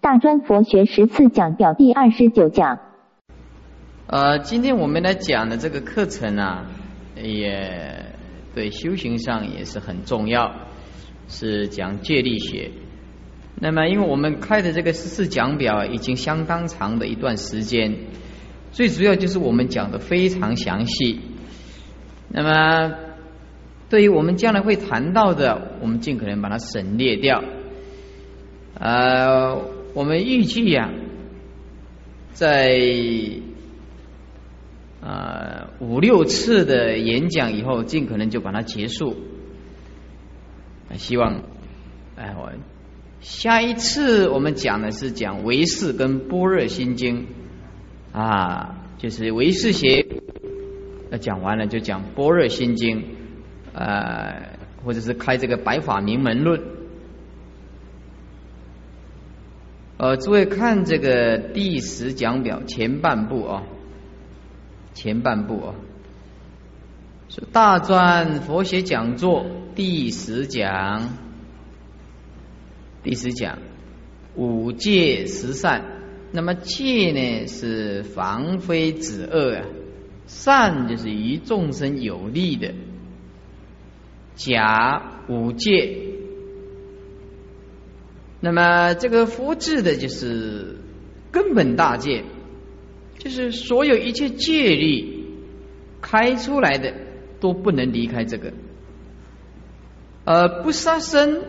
大专佛学十次讲表第二十九讲。呃，今天我们来讲的这个课程啊，也对修行上也是很重要，是讲戒律学。那么，因为我们开的这个十四讲表已经相当长的一段时间，最主要就是我们讲的非常详细。那么，对于我们将来会谈到的，我们尽可能把它省略掉。呃，我们预计呀，在啊五六次的演讲以后，尽可能就把它结束。希望，哎我。下一次我们讲的是讲唯识跟般若心经啊，就是唯识学，那讲完了就讲般若心经，呃，或者是开这个白法名门论。呃，诸位看这个第十讲表前半部啊，前半部啊，是大专佛学讲座第十讲。第十讲五戒十善，那么戒呢是防非止恶啊，善就是于众生有利的。假五戒，那么这个佛制的就是根本大戒，就是所有一切戒律开出来的都不能离开这个，呃，不杀生。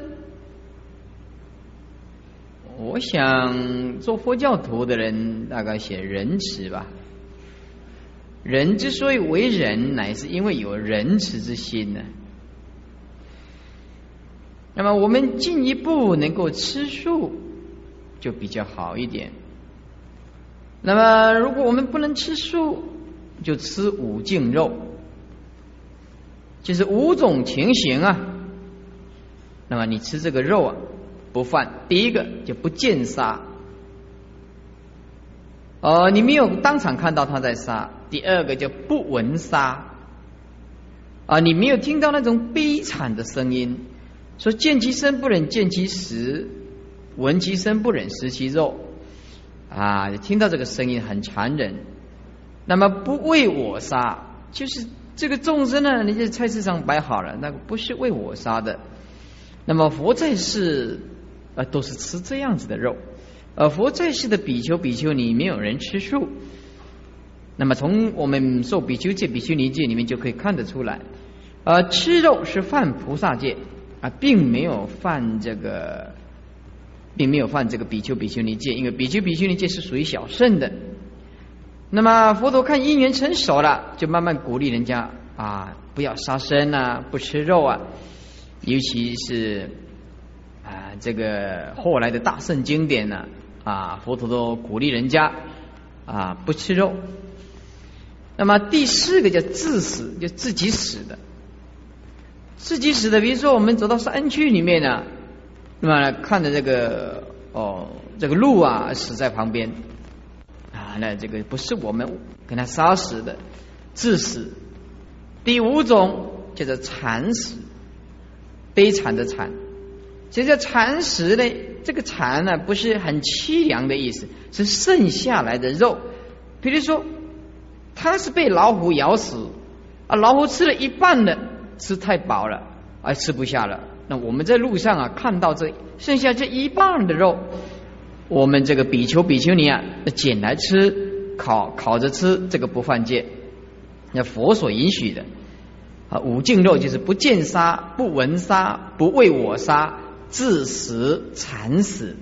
我想做佛教徒的人，大概写仁慈吧。人之所以为人，乃是因为有仁慈之心呢。那么我们进一步能够吃素，就比较好一点。那么如果我们不能吃素，就吃五净肉，就是五种情形啊。那么你吃这个肉啊。不犯第一个就不见杀，呃，你没有当场看到他在杀；第二个就不闻杀，啊，你没有听到那种悲惨的声音，说见其生不忍见其死，闻其声不忍食其肉，啊，听到这个声音很残忍。那么不为我杀，就是这个众生呢，你在菜市场摆好了，那个不是为我杀的。那么佛在世。呃，都是吃这样子的肉。呃，佛在世的比丘、比丘尼没有人吃素。那么从我们受比丘戒、比丘尼戒里面就可以看得出来，呃，吃肉是犯菩萨戒啊，并没有犯这个，并没有犯这个比丘、比丘尼戒，因为比丘、比丘尼戒是属于小圣的。那么佛陀看因缘成熟了，就慢慢鼓励人家啊，不要杀生啊，不吃肉啊，尤其是。啊，这个后来的大圣经典呢，啊，佛陀都鼓励人家啊不吃肉。那么第四个叫自死，就自己死的，自己死的。比如说我们走到山区里面呢，那么看着这个哦，这个鹿啊死在旁边啊，那这个不是我们给他杀死的，自死。第五种叫做惨死，悲惨的惨。其实蚕食呢？这个蚕呢，不是很凄凉的意思，是剩下来的肉。比如说，它是被老虎咬死啊，老虎吃了一半的，吃太饱了，而吃不下了。那我们在路上啊，看到这剩下这一半的肉，我们这个比丘、比丘尼啊，捡来吃，烤烤着吃，这个不犯戒，那佛所允许的啊。五净肉就是不见杀、不闻杀、不为我杀。自食惨死。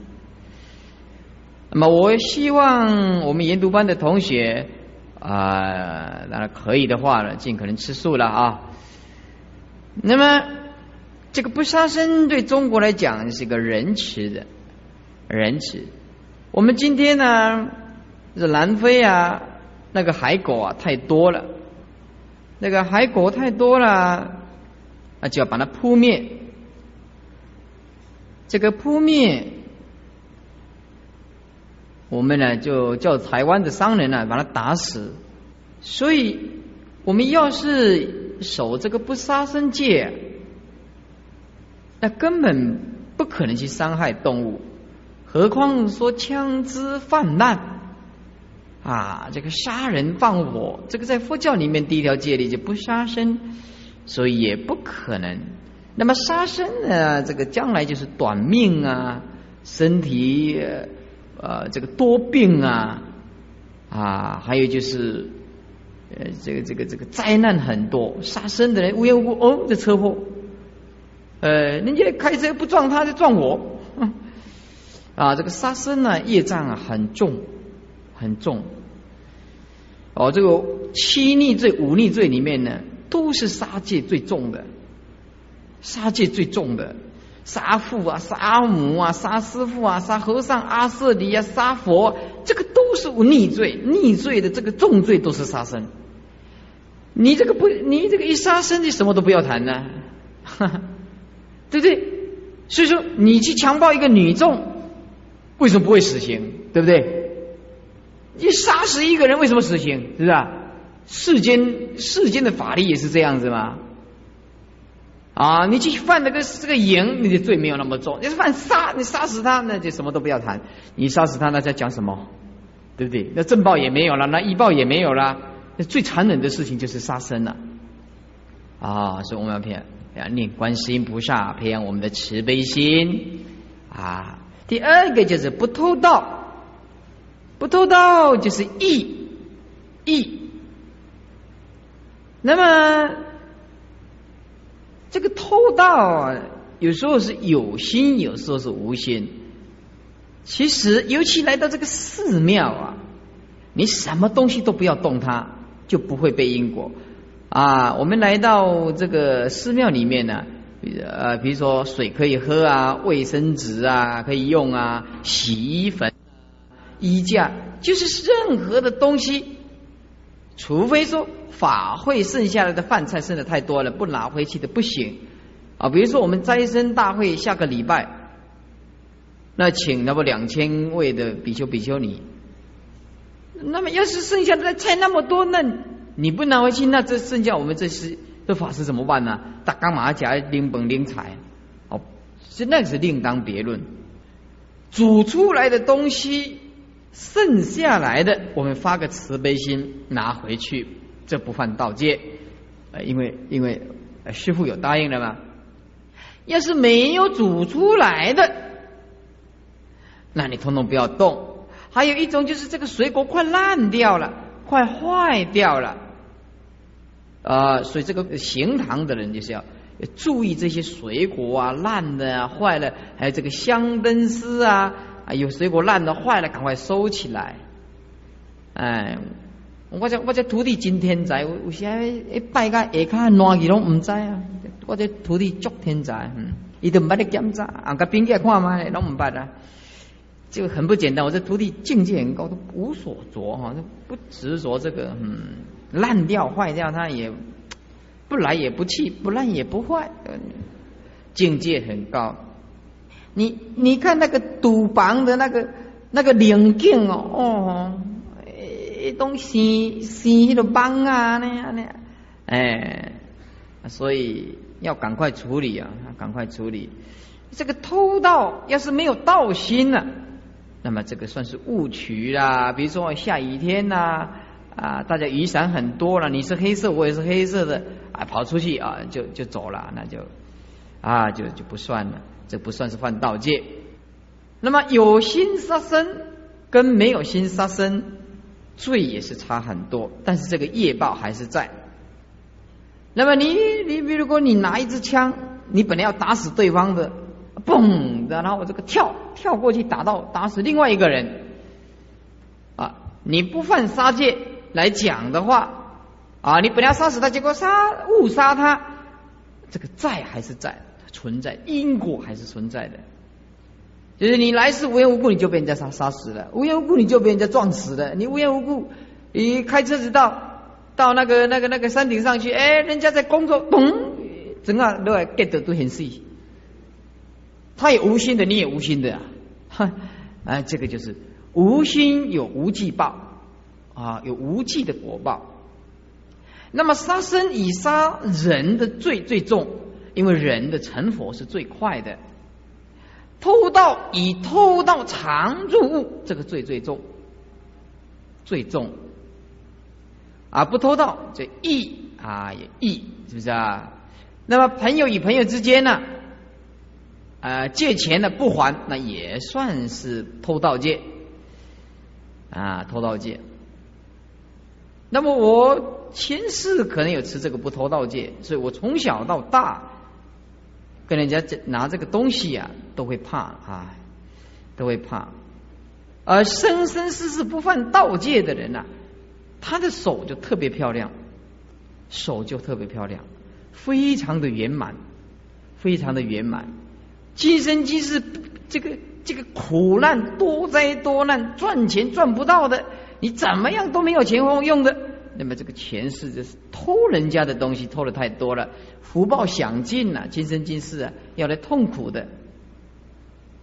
那么，我希望我们研读班的同学啊，那可以的话呢，尽可能吃素了啊。那么，这个不杀生对中国来讲是个仁慈的仁慈。我们今天呢，这南非啊，那个海狗啊太多了，那个海狗太多了，那就要把它扑灭。这个扑灭，我们呢就叫台湾的商人呢把他打死。所以，我们要是守这个不杀生戒，那根本不可能去伤害动物，何况说枪支泛滥啊，这个杀人放火，这个在佛教里面第一条戒律就不杀生，所以也不可能。那么杀生呢，这个将来就是短命啊，身体呃这个多病啊啊，还有就是呃这个这个这个灾难很多，杀生的人无缘无故哦这车祸。呃，人家开车不撞他就撞我，啊，这个杀生呢业障啊很重，很重。哦，这个七逆罪、五逆罪里面呢，都是杀戒最重的，杀戒最重的，杀父啊、杀母啊、杀师傅啊、杀和尚、阿舍离啊、杀佛，这个都是逆罪，逆罪的这个重罪都是杀生。你这个不，你这个一杀生，你什么都不要谈呢。对不对？所以说，你去强暴一个女众，为什么不会死刑？对不对？你杀死一个人，为什么死刑？是不是？世间世间的法律也是这样子吗？啊，你去犯那个这个淫，你的罪没有那么重；你犯杀，你杀死他，那就什么都不要谈。你杀死他，那在讲什么？对不对？那正报也没有了，那义报也没有了。那最残忍的事情就是杀生了。啊，所以我们要骗。要念观世音菩萨，培养我们的慈悲心啊。第二个就是不偷盗，不偷盗就是义义。那么这个偷盗啊，有时候是有心，有时候是无心。其实，尤其来到这个寺庙啊，你什么东西都不要动它，就不会被因果。啊，我们来到这个寺庙里面呢，呃，比如说水可以喝啊，卫生纸啊可以用啊，洗衣粉、衣架，就是任何的东西，除非说法会剩下来的饭菜剩的太多了，不拿回去的不行啊。比如说我们斋生大会下个礼拜，那请那么两千位的比丘比丘尼，那么要是剩下的菜那么多，那。你不拿回去，那这剩下我们这些这法师怎么办呢？打干嘛夹拎本拎财？哦，是那是另当别论。煮出来的东西剩下来的，我们发个慈悲心拿回去，这不犯盗戒。呃，因为因为师傅有答应了嘛。要是没有煮出来的，那你通通不要动。还有一种就是这个水果快烂掉了，快坏掉了。啊，所以这个行堂的人就是要注意这些水果啊，烂的啊，坏了，还有这个香灯丝啊，啊，有水果烂的坏了，赶快收起来。哎，我这我这徒弟真天才，有时一拜个下卡烂去拢唔知啊。我这徒弟足天才，嗯，伊都唔捌咧检查，啊个边个看嘛，拢唔捌啊。就很不简单，我这徒弟境界很高，都无所着哈，不执着这个，嗯。烂掉坏掉，它也不来也不去，不烂也不坏，境界很高。你你看那个赌房的那个那个领镜哦，哦，一东西西的帮啊那样那样，哎，所以要赶快处理啊，赶快处理。这个偷盗要是没有盗心了，那么这个算是误取啦。比如说下雨天呐。啊，大家雨伞很多了，你是黑色，我也是黑色的，啊，跑出去啊，就就走了，那就啊，就就不算了，这不算是犯盗戒。那么有心杀生跟没有心杀生，罪也是差很多，但是这个业报还是在。那么你你比如说你拿一支枪，你本来要打死对方的，嘣，然后我这个跳跳过去打到打死另外一个人，啊，你不犯杀戒。来讲的话啊，你本来要杀死他，结果杀误杀他，这个在还是在存在，因果还是存在的。就是你来世无缘无故你就被人家杀杀死了，无缘无故你就被人家撞死了，你无缘无故你开车子到到那个那个那个山顶上去，哎，人家在工作，咚，整个都 get 都很细，他也无心的，你也无心的啊，哼，哎，这个就是无心有无忌报。啊，有无忌的果报。那么杀生以杀人的罪最重，因为人的成佛是最快的。偷盗以偷盗常住物，这个罪最重，最重。啊，不偷盗这义啊也义，是不是啊？那么朋友与朋友之间呢，呃，借钱呢不还，那也算是偷盗戒啊，偷盗戒。那么我前世可能有持这个不偷盗戒，所以我从小到大。跟人家这拿这个东西呀，都会怕啊，都会怕。而生生世世不犯盗戒的人呐，他的手就特别漂亮，手就特别漂亮，非常的圆满，非常的圆满。今生今世这个这个苦难多灾多难，赚钱赚不到的，你怎么样都没有钱用的。那么这个前世就是偷人家的东西，偷的太多了，福报享尽了，今生今世啊要来痛苦的，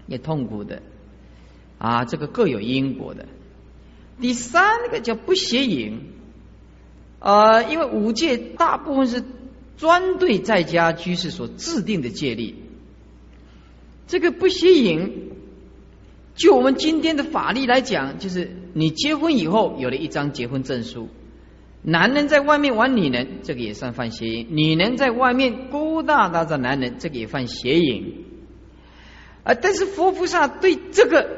也痛苦的啊，这个各有因果的。第三个叫不邪淫，呃，因为五戒大部分是专对在家居士所制定的戒律，这个不邪淫，就我们今天的法律来讲，就是你结婚以后有了一张结婚证书。男人在外面玩女人，这个也算犯邪淫；女人在外面勾搭搭着男人，这个也犯邪淫。啊，但是佛菩萨对这个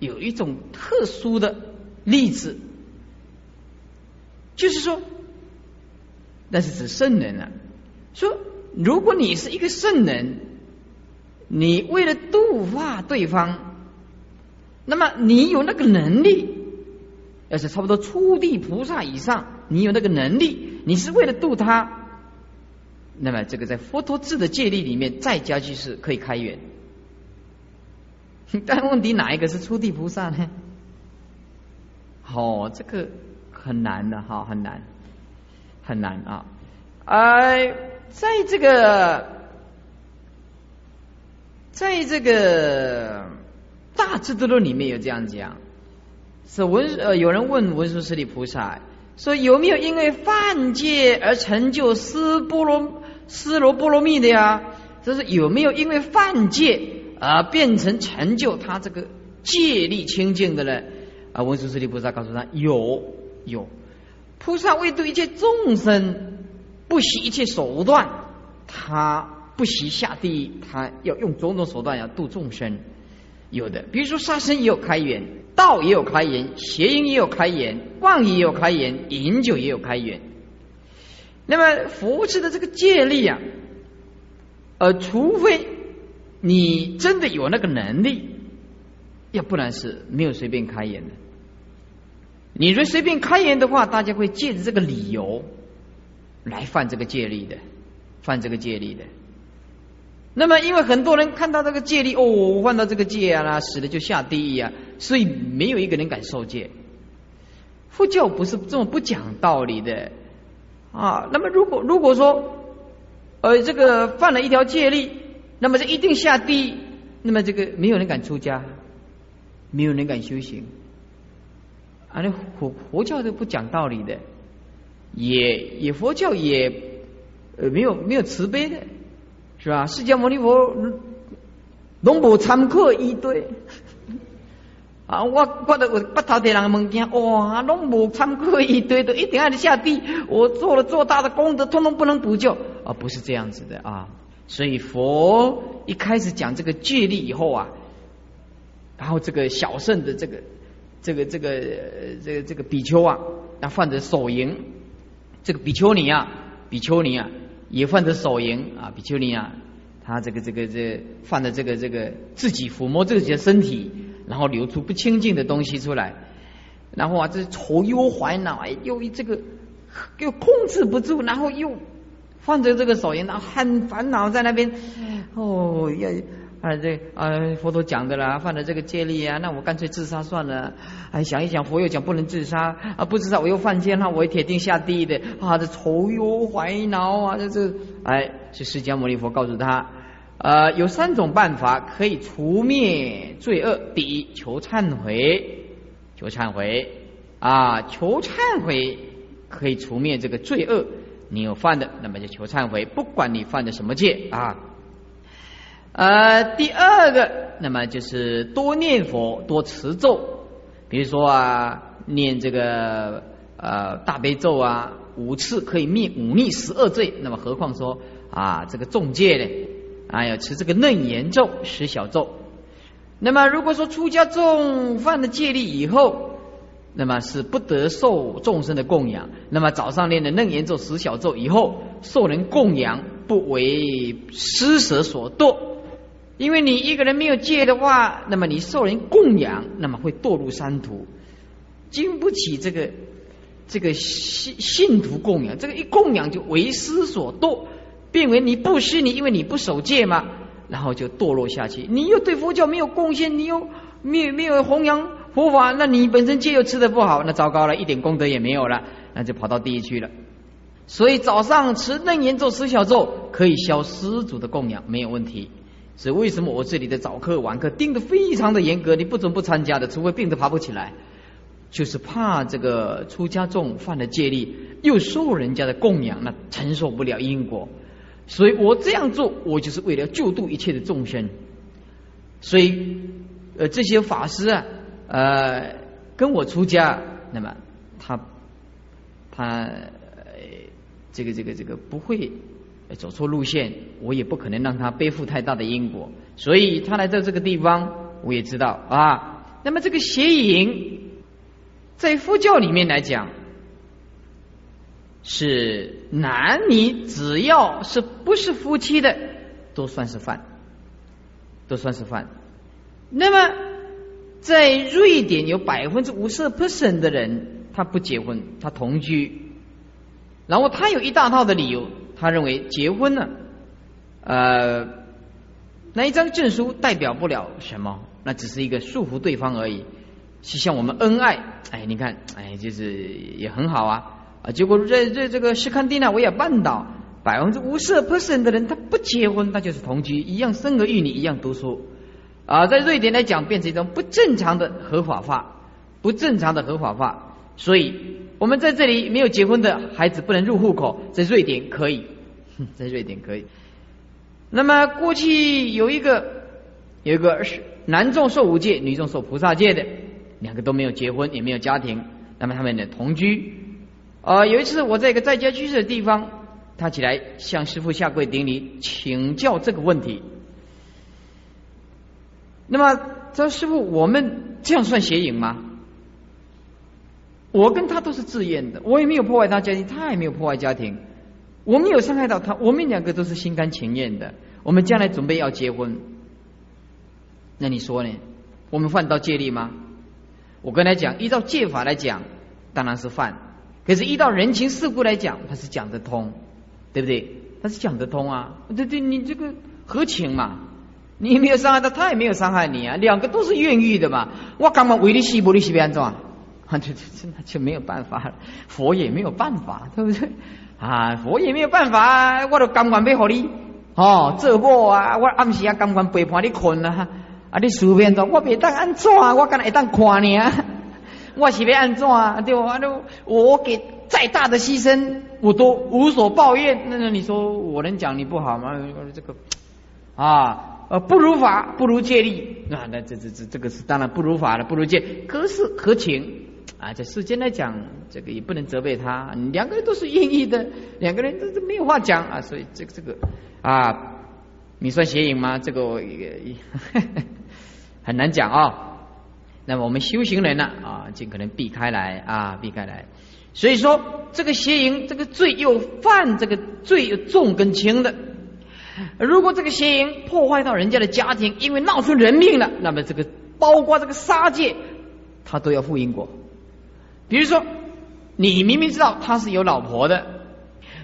有一种特殊的例子，就是说，那是指圣人啊。说，如果你是一个圣人，你为了度化对方，那么你有那个能力。要是差不多初地菩萨以上，你有那个能力，你是为了度他，那么这个在佛陀制的戒律里面，再加去是可以开源。但问题哪一个是初地菩萨呢？哦，这个很难的哈，很难，很难啊！哎，在这个，在这个大智度论里面有这样讲。是文呃，有人问文殊师利菩萨说：“有没有因为犯戒而成就斯波罗斯罗波罗蜜的呀？这是有没有因为犯戒而变成成就他这个戒力清净的呢？”啊，文殊师利菩萨告诉他：“有有，菩萨为度一切众生，不惜一切手段，他不惜下地狱，他要用种种手段要度众生。有的，比如说杀生也有开源。”道也有开言，邪淫也有开言，妄也有开言，饮酒也有开言。那么佛持的这个戒力啊，呃，除非你真的有那个能力，要不然是没有随便开言的。你若随便开言的话，大家会借着这个理由来犯这个戒律的，犯这个戒律的。那么，因为很多人看到这个戒律，哦，我犯到这个戒啊，死了就下地狱啊，所以没有一个人敢受戒。佛教不是这么不讲道理的啊。那么，如果如果说，呃，这个犯了一条戒律，那么这一定下地狱，那么这个没有人敢出家，没有人敢修行。啊，那佛佛教都不讲道理的，也也佛教也呃没有没有慈悲的。是吧？释迦牟尼佛拢无参考一堆啊！我觉得我不头的人物件，哇，拢无参考一堆的，一定要下地。我做了做大的功德，通通不能补救啊！不是这样子的啊！所以佛一开始讲这个戒律以后啊，然后这个小圣的这个这个这个这个这个比丘啊，那犯着手淫，这个比丘尼啊，比丘尼啊。也犯的手淫啊，比丘尼啊，他这个这个这犯的这个这个自己抚摸自己的身体，然后流出不清净的东西出来，然后啊，这愁忧烦恼，哎，又这个又控制不住，然后又犯着这个手淫，然后很烦恼在那边，哦要。啊，这啊，佛陀讲的啦，犯了这个戒律啊，那我干脆自杀算了。哎，想一想，佛又讲不能自杀啊，不自杀我又犯戒，那我铁定下地狱的啊，这愁忧怀恼啊，这这，哎，是释迦牟尼佛告诉他，呃，有三种办法可以除灭罪恶。第一，求忏悔，求忏悔啊，求忏悔可以除灭这个罪恶。你有犯的，那么就求忏悔，不管你犯的什么戒啊。呃，第二个，那么就是多念佛，多持咒，比如说啊，念这个呃大悲咒啊，五次可以灭五逆十二罪，那么何况说啊这个众戒呢？啊，要持这个楞严咒十小咒。那么如果说出家众犯了戒律以后，那么是不得受众生的供养。那么早上念的楞严咒十小咒以后，受人供养不为施舍所堕。因为你一个人没有戒的话，那么你受人供养，那么会堕入三途，经不起这个这个信信徒供养。这个一供养就为师所堕，变为你不施，你因为你不守戒嘛，然后就堕落下去。你又对佛教没有贡献，你又没有没有弘扬佛法，那你本身戒又吃的不好，那糟糕了，一点功德也没有了，那就跑到地狱去了。所以早上持楞严咒十小咒可以消施主的供养，没有问题。所以为什么我这里的早课晚课定的非常的严格，你不准不参加的，除非病都爬不起来，就是怕这个出家众犯了戒律，又受人家的供养，那承受不了因果，所以我这样做，我就是为了救度一切的众生。所以，呃，这些法师啊，呃，跟我出家，那么他他呃这个这个这个不会。走错路线，我也不可能让他背负太大的因果，所以他来到这个地方，我也知道啊。那么这个邪淫，在佛教里面来讲，是男女只要是不是夫妻的，都算是犯，都算是犯。那么在瑞典有百分之五十 percent 的人，他不结婚，他同居，然后他有一大套的理由。他认为结婚呢，呃，那一张证书代表不了什么，那只是一个束缚对方而已。是像我们恩爱，哎，你看，哎，就是也很好啊啊！结果在在这个斯堪的纳维亚半岛，百分之五十 percent 的人他不结婚，那就是同居，一样生儿育女，一样读书啊。在瑞典来讲，变成一种不正常的合法化，不正常的合法化，所以。我们在这里没有结婚的孩子不能入户口，在瑞典可以，在瑞典可以。那么过去有一个有一个是男众受五戒，女众受菩萨戒的，两个都没有结婚，也没有家庭，那么他们呢同居。啊，有一次我在一个在家居士的地方，他起来向师傅下跪顶礼，请教这个问题。那么他说：“师傅，我们这样算邪淫吗？”我跟他都是自愿的，我也没有破坏他家庭，他也没有破坏家庭，我没有伤害到他，我们两个都是心甘情愿的。我们将来准备要结婚，那你说呢？我们犯到戒律吗？我跟他讲，依照戒法来讲，当然是犯；可是依照人情世故来讲，他是讲得通，对不对？他是讲得通啊！对对，你这个合情嘛？你没有伤害他，他也没有伤害你啊，两个都是愿意的嘛。我干嘛为你死，不你死别安怎？啊，就就那就没有办法了，佛也没有办法，对不对？啊，佛也没有办法，我都甘愿背好你哦，这我啊，我暗时啊甘愿陪伴你困啊，啊，你随便做，我别当安怎，我干会当看你啊，我是要安怎对吧？都我给再大的牺牲，我都无所抱怨。那那你说我能讲你不好吗？这个啊。呃，不如法，不如戒律啊！那这这这这个是当然不如法了，不如戒，可是可情啊！在世间来讲，这个也不能责备他，两个人都是愿意的，两个人都是没有话讲啊！所以这个这个啊，你算邪淫吗？这个也很难讲啊。那么我们修行人呢啊，尽可能避开来啊，避开来。所以说，这个邪淫，这个罪又犯这个罪又重跟轻的。如果这个邪淫破坏到人家的家庭，因为闹出人命了，那么这个包括这个杀戒，他都要负因果。比如说，你明明知道他是有老婆的，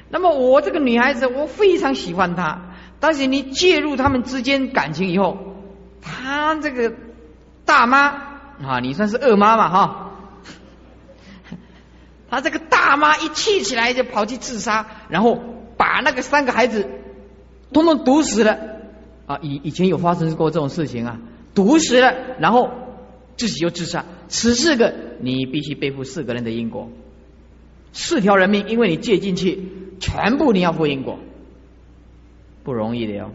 那么我这个女孩子我非常喜欢他，但是你介入他们之间感情以后，他这个大妈啊，你算是二妈嘛哈，他这个大妈一气起来就跑去自杀，然后把那个三个孩子。通通毒死了啊！以以前有发生过这种事情啊，毒死了，然后自己又自杀。此四个你必须背负四个人的因果，四条人命，因为你借进去，全部你要负因果，不容易的哟。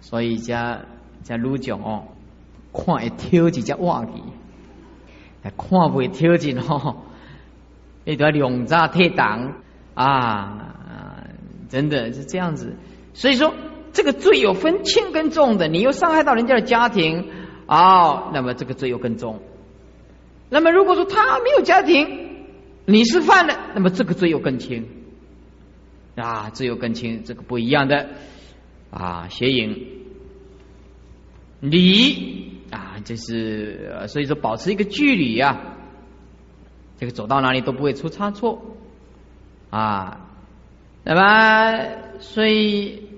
所以加加卢讲哦，看会挑几只话题，看不会挑进哦，一条两扎铁档啊，真的是这样子。所以说，这个罪有分轻跟重的，你又伤害到人家的家庭哦，那么这个罪又更重。那么如果说他没有家庭，你是犯了，那么这个罪又更轻啊，罪又更轻，这个不一样的啊，邪淫。你啊，这是所以说保持一个距离呀，这个走到哪里都不会出差错啊。那么，所以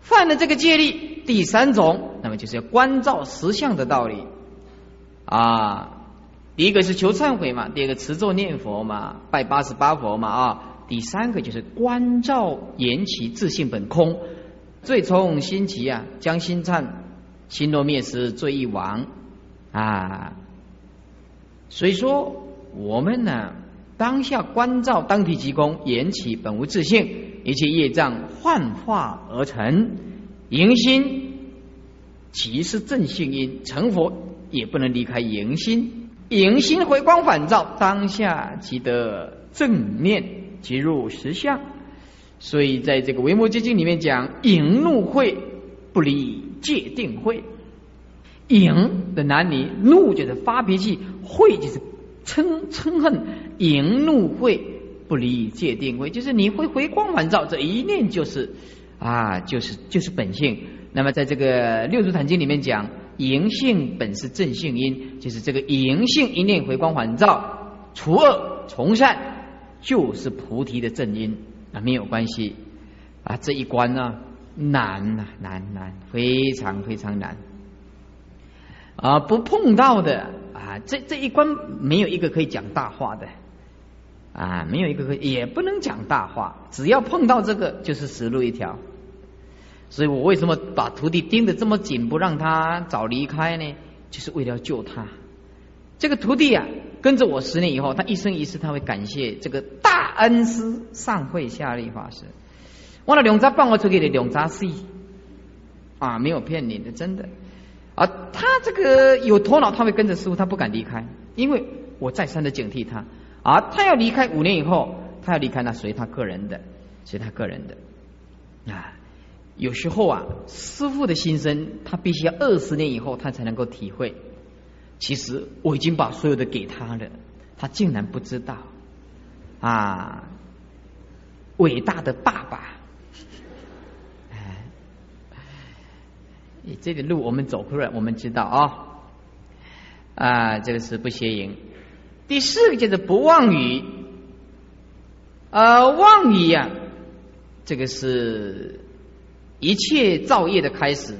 犯了这个戒律，第三种，那么就是要关照实相的道理啊。第一个是求忏悔嘛，第二个持咒念佛嘛，拜八十八佛嘛啊。第三个就是关照言其自性本空。最从心起啊，将心忏，心若灭时，罪亦亡啊。所以说，我们呢，当下关照当体即空，言起本无自性，一切业障幻化而成。迎心即是正性因，成佛也不能离开迎心。迎心回光返照，当下即得正念，即入实相。所以，在这个《维摩诘经》里面讲，淫怒会不离戒定慧。淫的男女，怒就是发脾气，会就是嗔嗔恨。淫怒会不离戒定慧，就是你会回光返照，这一念就是啊，就是就是本性。那么，在这个《六祖坛经》里面讲，淫性本是正性因，就是这个淫性一念回光返照，除恶从善，就是菩提的正因。啊，没有关系啊！这一关呢，难呐，难难，非常非常难啊！不碰到的啊，这这一关没有一个可以讲大话的啊，没有一个可以，也不能讲大话。只要碰到这个，就是死路一条。所以我为什么把徒弟盯得这么紧，不让他早离开呢？就是为了救他。这个徒弟啊，跟着我十年以后，他一生一世他会感谢这个大恩师上会下力法师。我那两扎帮我出去的两扎 C 啊，没有骗你的，真的啊。他这个有头脑，他会跟着师傅，他不敢离开，因为我再三的警惕他啊。他要离开五年以后，他要离开，那随他个人的，随他个人的啊。有时候啊，师傅的心声，他必须要二十年以后，他才能够体会。其实我已经把所有的给他了，他竟然不知道啊！伟大的爸爸，哎，这个路我们走过来，我们知道啊啊，这个是不邪淫。第四个就是不妄语，呃，妄语呀，这个是一切造业的开始。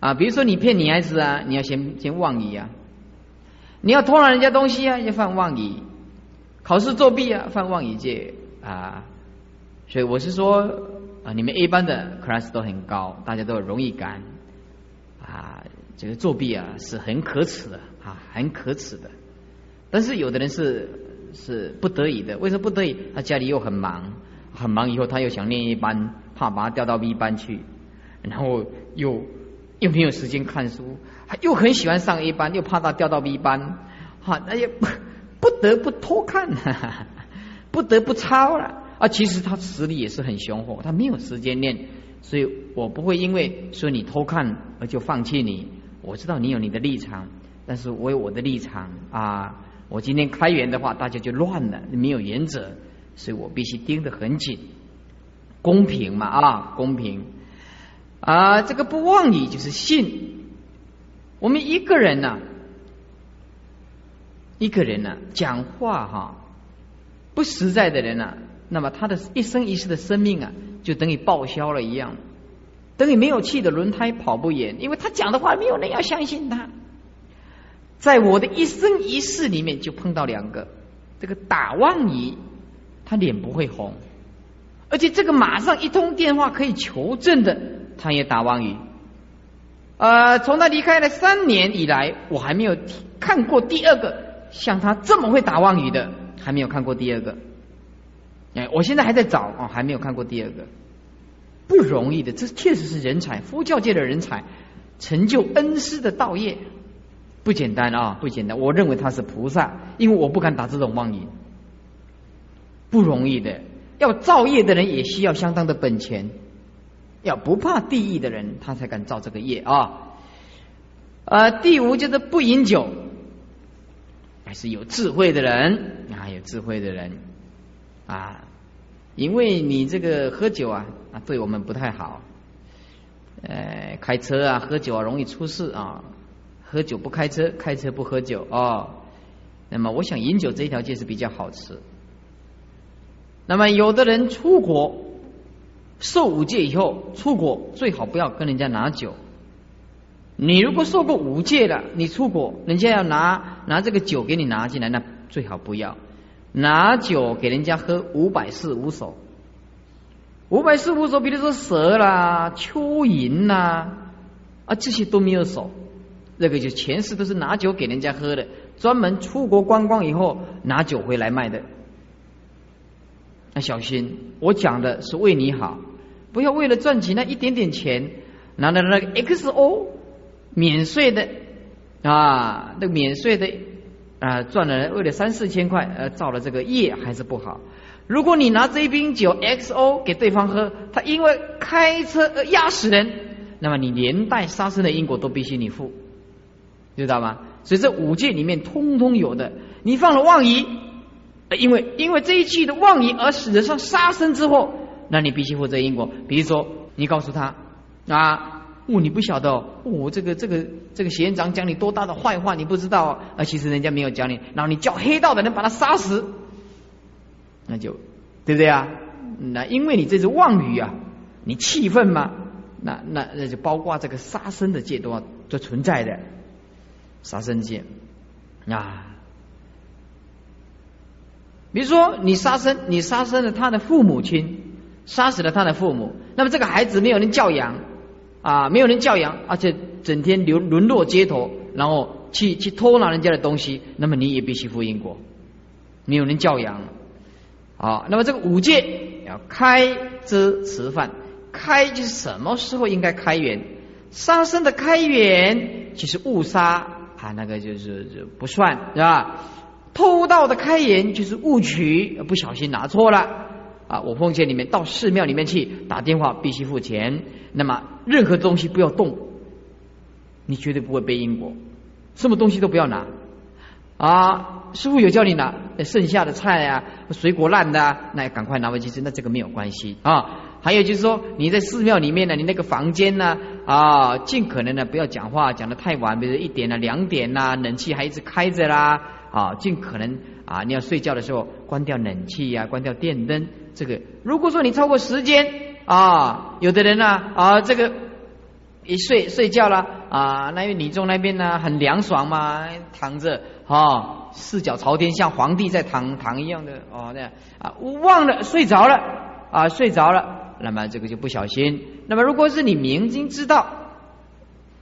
啊，比如说你骗女孩子啊，你要先先妄语啊；你要偷了人家东西啊，要犯妄语；考试作弊啊，犯妄语戒啊。所以我是说啊，你们 A 班的 class 都很高，大家都有荣誉感啊。这个作弊啊是很可耻的啊，很可耻的。但是有的人是是不得已的，为什么不得已？他家里又很忙，很忙以后他又想念一班，怕把他调到 B 班去，然后又。又没有时间看书，又很喜欢上 A 班，又怕他调到 B 班，哈，那也不不得不偷看，不得不抄了啊。其实他实力也是很雄厚，他没有时间练，所以我不会因为说你偷看而就放弃你。我知道你有你的立场，但是我有我的立场啊。我今天开源的话，大家就乱了，没有原则，所以我必须盯得很紧，公平嘛啊，公平。啊，这个不妄语就是信。我们一个人呢，一个人呢，讲话哈不实在的人呢，那么他的一生一世的生命啊，就等于报销了一样，等于没有气的轮胎跑不远，因为他讲的话没有人要相信他。在我的一生一世里面，就碰到两个，这个打妄语，他脸不会红，而且这个马上一通电话可以求证的。他也打妄语，呃，从他离开了三年以来，我还没有看过第二个像他这么会打妄语的，还没有看过第二个。哎，我现在还在找哦，还没有看过第二个。不容易的，这确实是人才，佛教界的人才，成就恩师的道业，不简单啊，不简单。我认为他是菩萨，因为我不敢打这种妄言，不容易的。要造业的人也需要相当的本钱，要不怕地狱的人，他才敢造这个业啊。呃，第五就是不饮酒，还是有智慧的人啊，有智慧的人啊，因为你这个喝酒啊啊，对我们不太好。呃，开车啊，喝酒啊，容易出事啊。喝酒不开车，开车不喝酒哦。那么，我想饮酒这一条戒是比较好吃。那么，有的人出国受五戒以后出国，最好不要跟人家拿酒。你如果受过五戒了，你出国，人家要拿拿这个酒给你拿进来，那最好不要拿酒给人家喝。五百四五手，五百四五手，比如说蛇啦、蚯蚓呐啊，这些都没有手。那个就前世都是拿酒给人家喝的，专门出国观光以后拿酒回来卖的。那小心，我讲的是为你好，不要为了赚取那一点点钱，拿的那个 XO 免税的啊，那个免税的啊，赚了为了三四千块，呃，造了这个业还是不好。如果你拿这一瓶酒 XO 给对方喝，他因为开车而压死人，那么你连带杀生的因果都必须你付，知道吗？所以这五戒里面通通有的，你放了妄疑。因为因为这一句的妄言而使得上杀生之祸，那你必须负责因果。比如说，你告诉他啊，哦，你不晓得哦，这个这个这个贤长讲你多大的坏话，你不知道啊，其实人家没有讲你，然后你叫黑道的人把他杀死，那就对不对啊？那因为你这是妄语啊，你气愤嘛，那那那就包括这个杀生的戒都要都存在的杀生戒啊。比如说，你杀生，你杀生了他的父母亲，杀死了他的父母，那么这个孩子没有人教养啊，没有人教养，而且整天流沦落街头，然后去去偷拿人家的东西，那么你也必须负因果，没有人教养啊。那么这个五戒要开遮吃饭，开就是什么时候应该开源？杀生的开源就是误杀啊，那个就是就不算是吧？偷盗的开眼就是误取，不小心拿错了啊！我奉劝你们到寺庙里面去打电话，必须付钱。那么任何东西不要动，你绝对不会背因果。什么东西都不要拿啊！师傅有叫你拿剩下的菜啊、水果烂的，那赶快拿回去吃，那这个没有关系啊。还有就是说，你在寺庙里面呢，你那个房间呢啊，尽可能的不要讲话讲的太晚，比如一点啊、两点呐，冷气还一直开着啦。啊，尽可能啊！你要睡觉的时候关掉冷气呀，关掉电灯。这个如果说你超过时间啊，有的人呢啊，这个一睡睡觉了啊，那因为女众那边呢很凉爽嘛，躺着啊，四脚朝天，像皇帝在躺躺一样的哦，那样啊，忘了睡着了啊，睡着了，那么这个就不小心。那么如果是你明经知道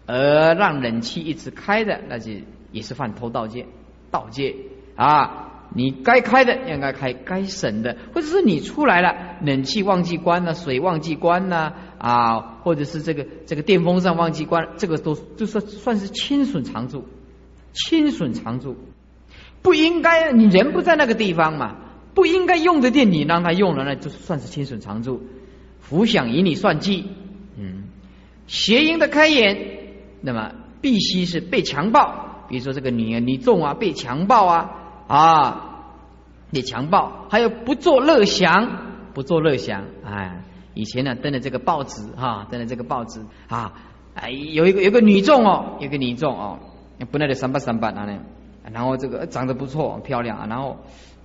而让冷气一直开的，那就也是犯偷盗戒。盗戒啊！你该开的应该开，该省的，或者是你出来了，冷气忘记关了，水忘记关了啊，或者是这个这个电风扇忘记关，这个都就算算是轻损常住，轻损常住，不应该你人不在那个地方嘛，不应该用的电你让他用了，那就算是轻损常住，福享以你算计，嗯，邪淫的开眼，那么必须是被强暴。比如说这个女女众啊被强暴啊啊被强暴，还有不做乐祥，不做乐祥，哎，以前呢登的这个报纸哈，登的这个报纸啊，哎有一个有个女众哦，有个女众哦，不那的三八三八啊呢，然后这个长得不错漂亮啊，然后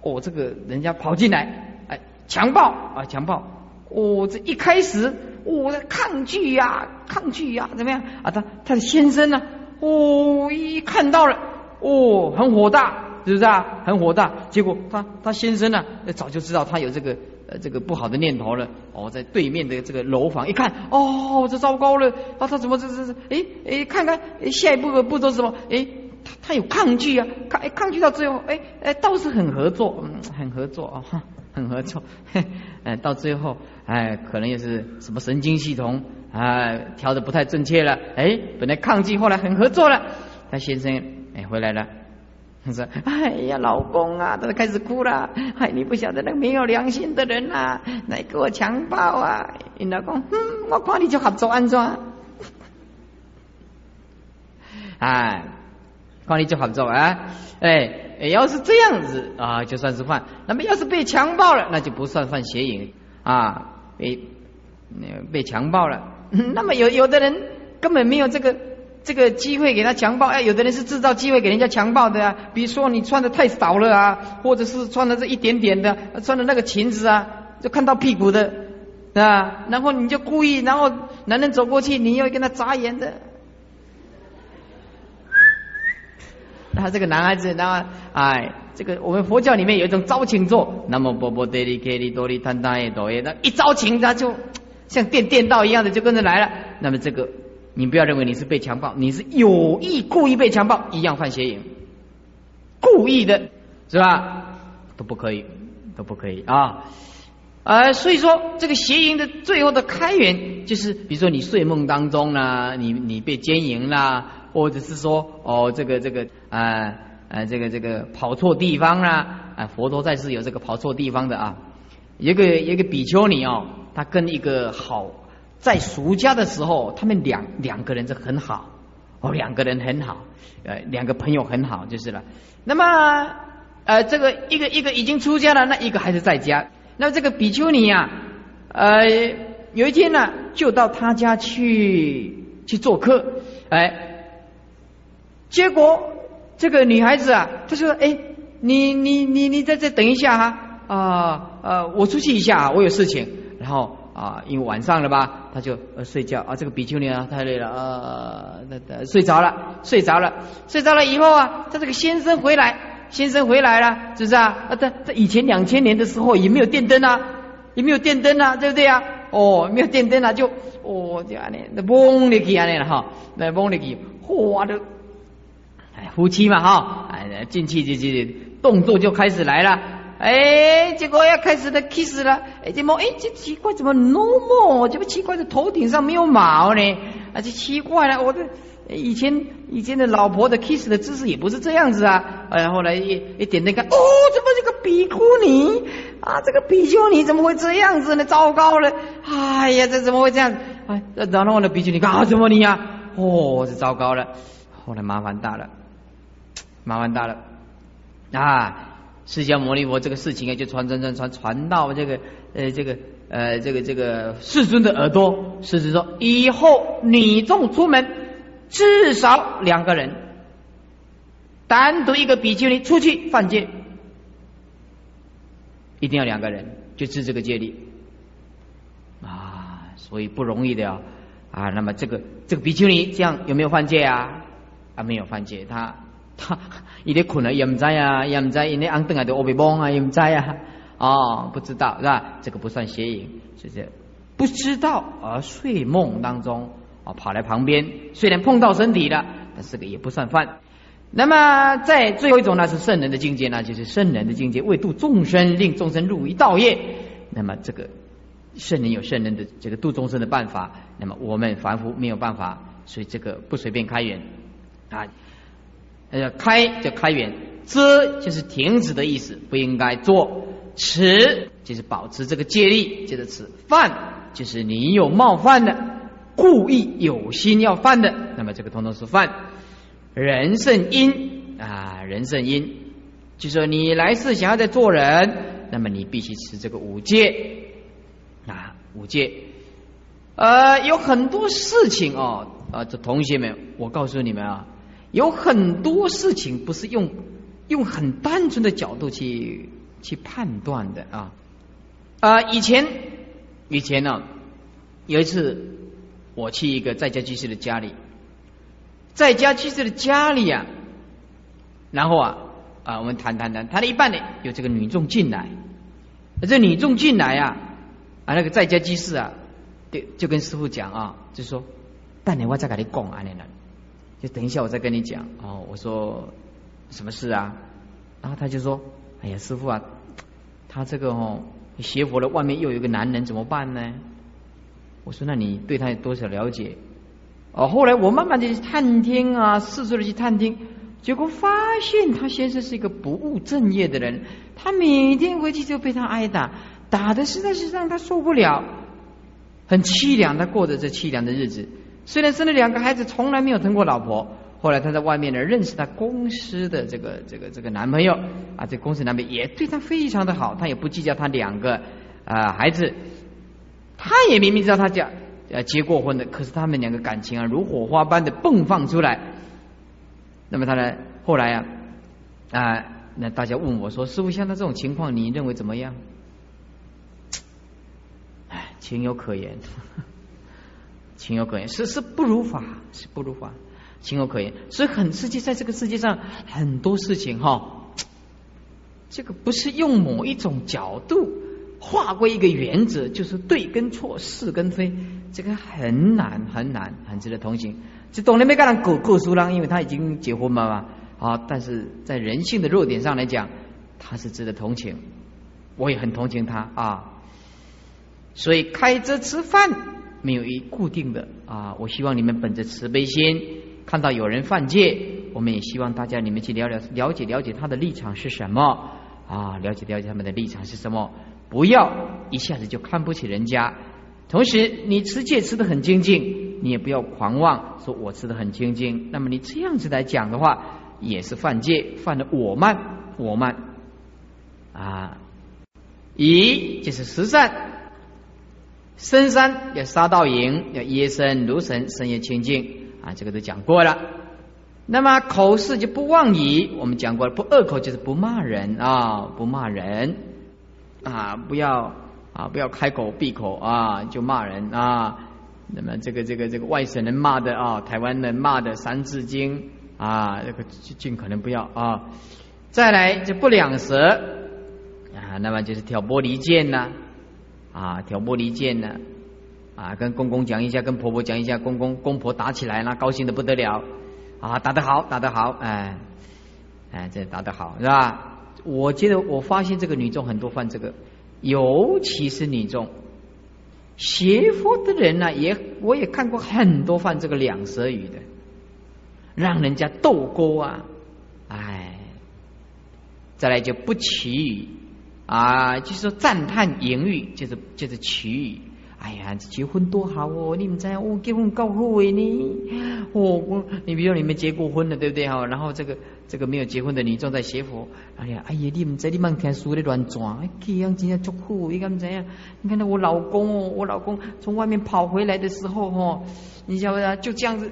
哦这个人家跑进来哎强暴啊强暴，哦这一开始我的抗拒呀抗拒呀怎么样啊他他的先生呢？哦，一看到了，哦，很火大，是不是啊？很火大。结果他他先生呢，早就知道他有这个呃这个不好的念头了。哦，在对面的这个楼房一看，哦，这糟糕了。啊，他怎么这这这？哎哎，看看下一步的步骤是什么？哎，他他有抗拒啊，抗抗拒到最后，哎哎，倒是很合作，嗯，很合作啊，很合作，哎，到最后，哎，可能又是什么神经系统啊调的不太正确了，哎，本来抗拒，后来很合作了。他先生哎回来了，他说：“哎呀，老公啊，他开始哭了。哎，你不晓得那个没有良心的人啊，来给我强暴啊！你老公，嗯，我看你就合作安装，哎，看你就合作啊，哎。”要是这样子啊，就算是犯；那么要是被强暴了，那就不算犯邪淫啊。被被强暴了，那么有有的人根本没有这个这个机会给他强暴，哎，有的人是制造机会给人家强暴的啊。比如说你穿的太少了啊，或者是穿的这一点点的，穿的那个裙子啊，就看到屁股的啊，然后你就故意，然后男人走过去，你又跟他眨眼的。他这个男孩子，那哎，这个我们佛教里面有一种招情咒，那么波波得利给利多利坦坦耶多耶，那一招情他就像电电道一样的就跟着来了。那么这个你不要认为你是被强暴，你是有意故意被强暴，一样犯邪淫，故意的是吧？都不可以，都不可以啊！呃，所以说这个邪淫的最后的开源，就是比如说你睡梦当中呢，你你被奸淫啦。或者是说哦，这个这个啊啊，这个这个跑错地方啦啊，佛陀在世有这个跑错地方的啊，一个一个比丘尼哦，他跟一个好在俗家的时候，他们两两个人是很好哦，两个人很好，呃，两个朋友很好就是了。那么呃，这个一个一个已经出家了，那一个还是在家。那这个比丘尼啊，呃，有一天呢，就到他家去去做客，哎。结果这个女孩子啊，她说：“哎，你你你你在这等一下哈啊呃，我出去一下，我有事情。”然后啊，因为晚上了吧，她就呃睡觉啊。这个比丘尼啊，太累了啊，那睡着了，睡着了，睡着了以后啊，他这个先生回来，先生回来了，是不是啊？啊，他他以前两千年的时候也没有电灯啊，也没有电灯啊，对不对啊？哦，没有电灯啊，就哦这样的，那蒙的去啊那了哈，那蒙的去，哗的哎。夫妻嘛哈，哎，进去就就动作就开始来了，哎，结果要开始的 kiss 了，哎，怎么哎这奇怪怎么 normal？这么奇怪的头顶上没有毛呢？啊，这奇怪了，我的以前以前的老婆的 kiss 的姿势也不是这样子啊，哎，后来一一点那个，哦，怎么这个比丘尼啊，这个比丘尼怎么会这样子呢？糟糕了，哎呀，这怎么会这样？哎，然后呢，比丘尼干什么你呀？哦，这糟糕了，后来麻烦大了。麻烦大了啊！释迦牟尼佛这个事情啊，就传传传传传到这个呃这个呃这个这个世尊的耳朵。世尊说：以后女众出门，至少两个人，单独一个比丘尼出去犯戒，一定要两个人，就治这个戒律啊！所以不容易的啊！啊，那么这个这个比丘尼这样有没有犯戒啊？啊，没有犯戒，他。他伊咧困啊，也唔知啊，也唔知因咧安顿啊，都乌白蒙啊，也唔知啊，哦，不知道是吧？这个不算邪淫，就是不知道而睡梦当中啊，跑来旁边，虽然碰到身体了，但这个也不算犯。那么在最后一种呢，是圣人的境界呢，就是圣人的境界，为度众生，令众生入于道业。那么这个圣人有圣人的这个度众生的办法，那么我们凡夫没有办法，所以这个不随便开源啊。呃，开叫开源，遮就是停止的意思，不应该做；持就是保持这个戒律，就是持；犯就是你有冒犯的，故意有心要犯的，那么这个通通是犯。人胜因啊，人胜因，就说你来世想要再做人，那么你必须持这个五戒啊，五戒。呃，有很多事情哦，啊，这同学们，我告诉你们啊。有很多事情不是用用很单纯的角度去去判断的啊啊！以前以前呢，有一次我去一个在家居士的家里，在家居士的家里啊，然后啊啊，我们谈谈谈谈了一半呢，有这个女众进来，这女众进来啊啊，那个在家居士啊，就就跟师傅讲啊，就说，半年我再跟你讲啊，你呢。等一下，我再跟你讲哦。我说什么事啊？然后他就说：“哎呀，师傅啊，他这个哦，邪佛的外面又有一个男人，怎么办呢？我说，那你对他有多少了解？哦，后来我慢慢的去探听啊，四处的去探听，结果发现他先生是一个不务正业的人，他每天回去就被他挨打，打的实在是让他受不了，很凄凉，他过着这凄凉的日子。虽然生了两个孩子，从来没有疼过老婆。后来他在外面呢，认识他公司的这个这个这个男朋友啊，这公司男朋友也对他非常的好，他也不计较他两个啊孩子。他也明明知道他家呃结过婚的，可是他们两个感情啊如火花般的迸放出来。那么他呢后来啊啊那大家问我说：“师傅，像他这种情况，你认为怎么样？”哎，情有可原，情有可原，是是不如法，是不如法，情有可原。所以很实际，在这个世界上很多事情哈，这个不是用某一种角度。划过一个原则，就是对跟错，是跟非，这个很难很难，很值得同情。这懂了没？干人狗狗苏浪，因为他已经结婚了嘛。啊，但是在人性的弱点上来讲，他是值得同情。我也很同情他啊。所以开车吃饭没有一固定的啊。我希望你们本着慈悲心，看到有人犯戒，我们也希望大家你们去了了了解了解他的立场是什么啊，了解了解他们的立场是什么。不要一下子就看不起人家，同时你吃戒吃的很精进，你也不要狂妄说我吃的很精进。那么你这样子来讲的话，也是犯戒，犯的我慢我慢啊。一就是实善，深山要杀到营，要夜深如神，深夜清净啊，这个都讲过了。那么口是就不妄语，我们讲过了，不恶口就是不骂人啊，不骂人。啊，不要啊，不要开口闭口啊，就骂人啊。那么这个这个这个外省人骂的啊，台湾人骂的《三字经》啊，这个尽可能不要啊。再来就不两舌啊，那么就是挑拨离间呐，啊挑拨离间呢啊，跟公公讲一下，跟婆婆讲一下，公公公婆打起来那高兴的不得了啊，打得好，打得好，哎哎，这打得好是吧？我觉得我发现这个女众很多犯这个，尤其是女众，邪佛的人呢，也我也看过很多犯这个两舌语的，让人家斗沟啊，哎，再来就不起语啊，就是说赞叹言语，就是就是起语。哎呀，结婚多好哦！你们在我结婚够后悔呢？哦，我你比如你们结过婚了，对不对哈？然后这个这个没有结婚的女众在学佛，哎呀，哎呀，你们在你们看书的乱转，这样今天足苦，你看怎样？你看到我老公哦，我老公从外面跑回来的时候哈，你晓得就这样子，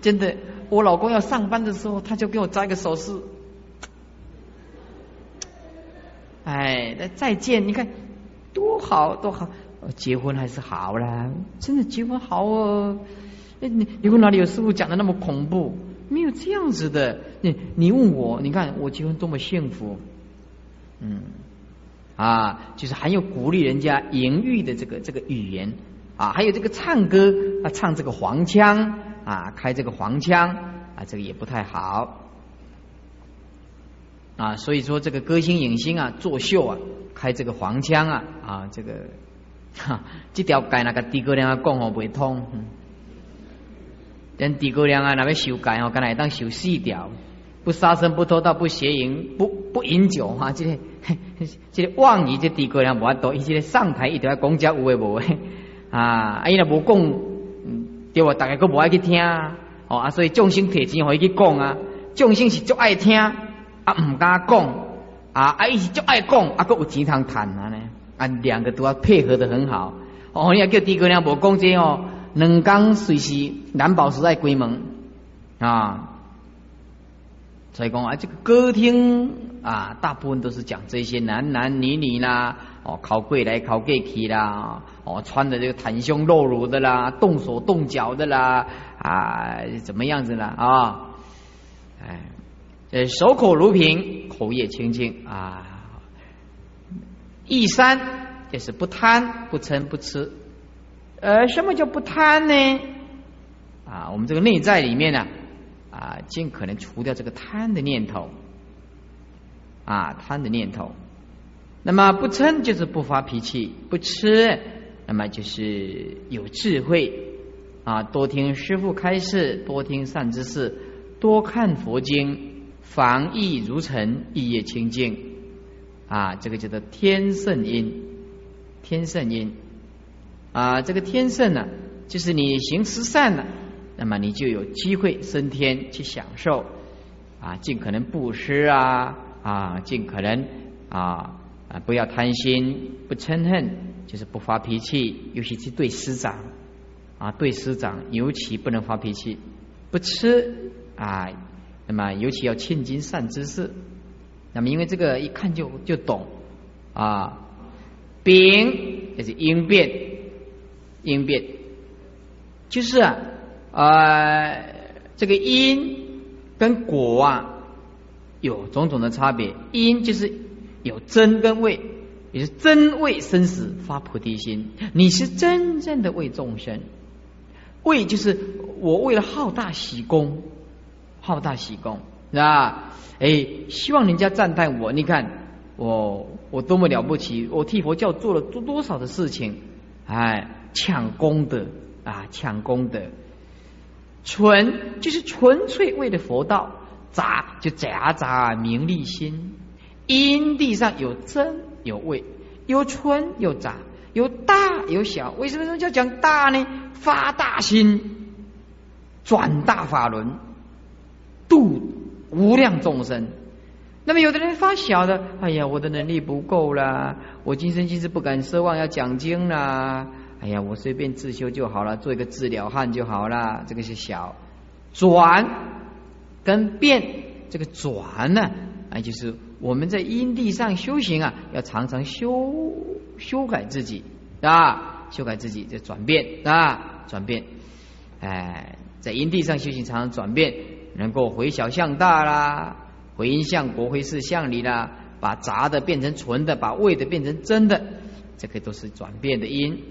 真的，我老公要上班的时候，他就给我扎一个手势，哎，那再见，你看。多好多好，结婚还是好啦，真的结婚好哦。哎，你你问哪里有师傅讲的那么恐怖？没有这样子的。你你问我，你看我结婚多么幸福，嗯啊，就是很有鼓励人家淫欲的这个这个语言啊，还有这个唱歌啊，唱这个黄腔啊，开这个黄腔啊，这个也不太好啊。所以说这个歌星影星啊，作秀啊。开这个黄腔啊啊，这个哈，这条街那个地沟梁啊讲哦不通，连地沟梁啊那边修改哦，刚才当修四条，不杀生不偷盗不邪淫不不饮酒哈，这个 这个妄语这地沟梁无法多，伊这个上台一定要讲遮有诶无诶 啊，啊伊若无讲，对我大家都无爱去听哦啊，所以众生提钱可以去讲啊，众生是足爱听啊，唔敢讲。啊，啊，伊是足爱讲，啊，个有钱通谈啊呢，啊，两个都要配合的很好。哦，你要叫诸葛亮无讲这哦，两江随时难保时在关门啊。所以讲啊，这个歌厅啊，大部分都是讲这些男男女女啦，哦，靠过来靠过去啦，哦，穿的这个袒胸露乳的啦，动手动脚的啦，啊，怎么样子啦啊？哎。呃，守口如瓶，口业清净啊。一三就是不贪、不嗔、不痴。呃，什么叫不贪呢？啊，我们这个内在里面呢，啊，尽可能除掉这个贪的念头。啊贪的念头。那么不嗔就是不发脾气，不吃，那么就是有智慧啊。多听师父开示，多听善知识，多看佛经，防疫如尘，意业清净啊。这个叫做天圣因，天圣因啊。这个天圣呢，就是你行慈善了，那么你就有机会升天去享受啊，尽可能布施啊啊，尽可能啊。啊，不要贪心，不嗔恨，就是不发脾气，尤其是对师长啊，对师长尤其不能发脾气。不吃啊，那么尤其要千金善知识。那么因为这个一看就就懂啊，丙就是应变，应变就是啊，呃，这个因跟果啊有种种的差别，因就是。有真跟为，也是真为生死发菩提心。你是真正的为众生，为就是我为了好大喜功，好大喜功是吧？哎，希望人家赞叹我。你看我我多么了不起，我替佛教做了多多少的事情，哎，抢功德啊，抢功德。纯就是纯粹为了佛道，杂就夹杂名利心。因地上有真有味，有纯有杂，有大有小。为什么说叫讲大呢？发大心，转大法轮，度无量众生。那么有的人发小的，哎呀，我的能力不够啦，我今生今世不敢奢望要讲经啦。哎呀，我随便自修就好了，做一个治疗汉就好了。这个是小转跟变，这个转呢，啊，就是。我们在因地上修行啊，要常常修修改自己啊，修改自己这转变啊，转变。哎，在因地上修行，常常转变，能够回小向大啦，回因向国，回事向里啦，把杂的变成纯的，把味的变成真的，这个都是转变的因。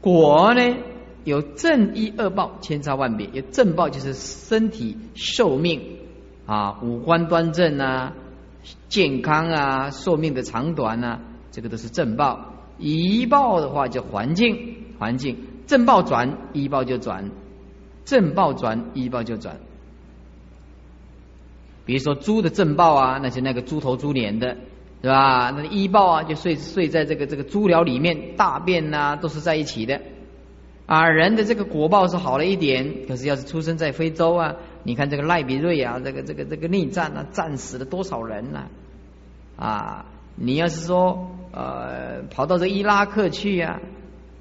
果呢，有正一恶报，千差万别。有正报就是身体寿命啊，五官端正啊。健康啊，寿命的长短啊，这个都是正报。一报的话，就环境，环境正报转，一报就转；正报转，一报就转。比如说猪的正报啊，那是那个猪头猪脸的，是吧？那医报啊，就睡睡在这个这个猪寮里面，大便呐都是在一起的。啊，人的这个果报是好了一点，可是要是出生在非洲啊。你看这个赖比瑞啊，这个这个这个内战啊，战死了多少人呐？啊，你要是说呃跑到这伊拉克去呀，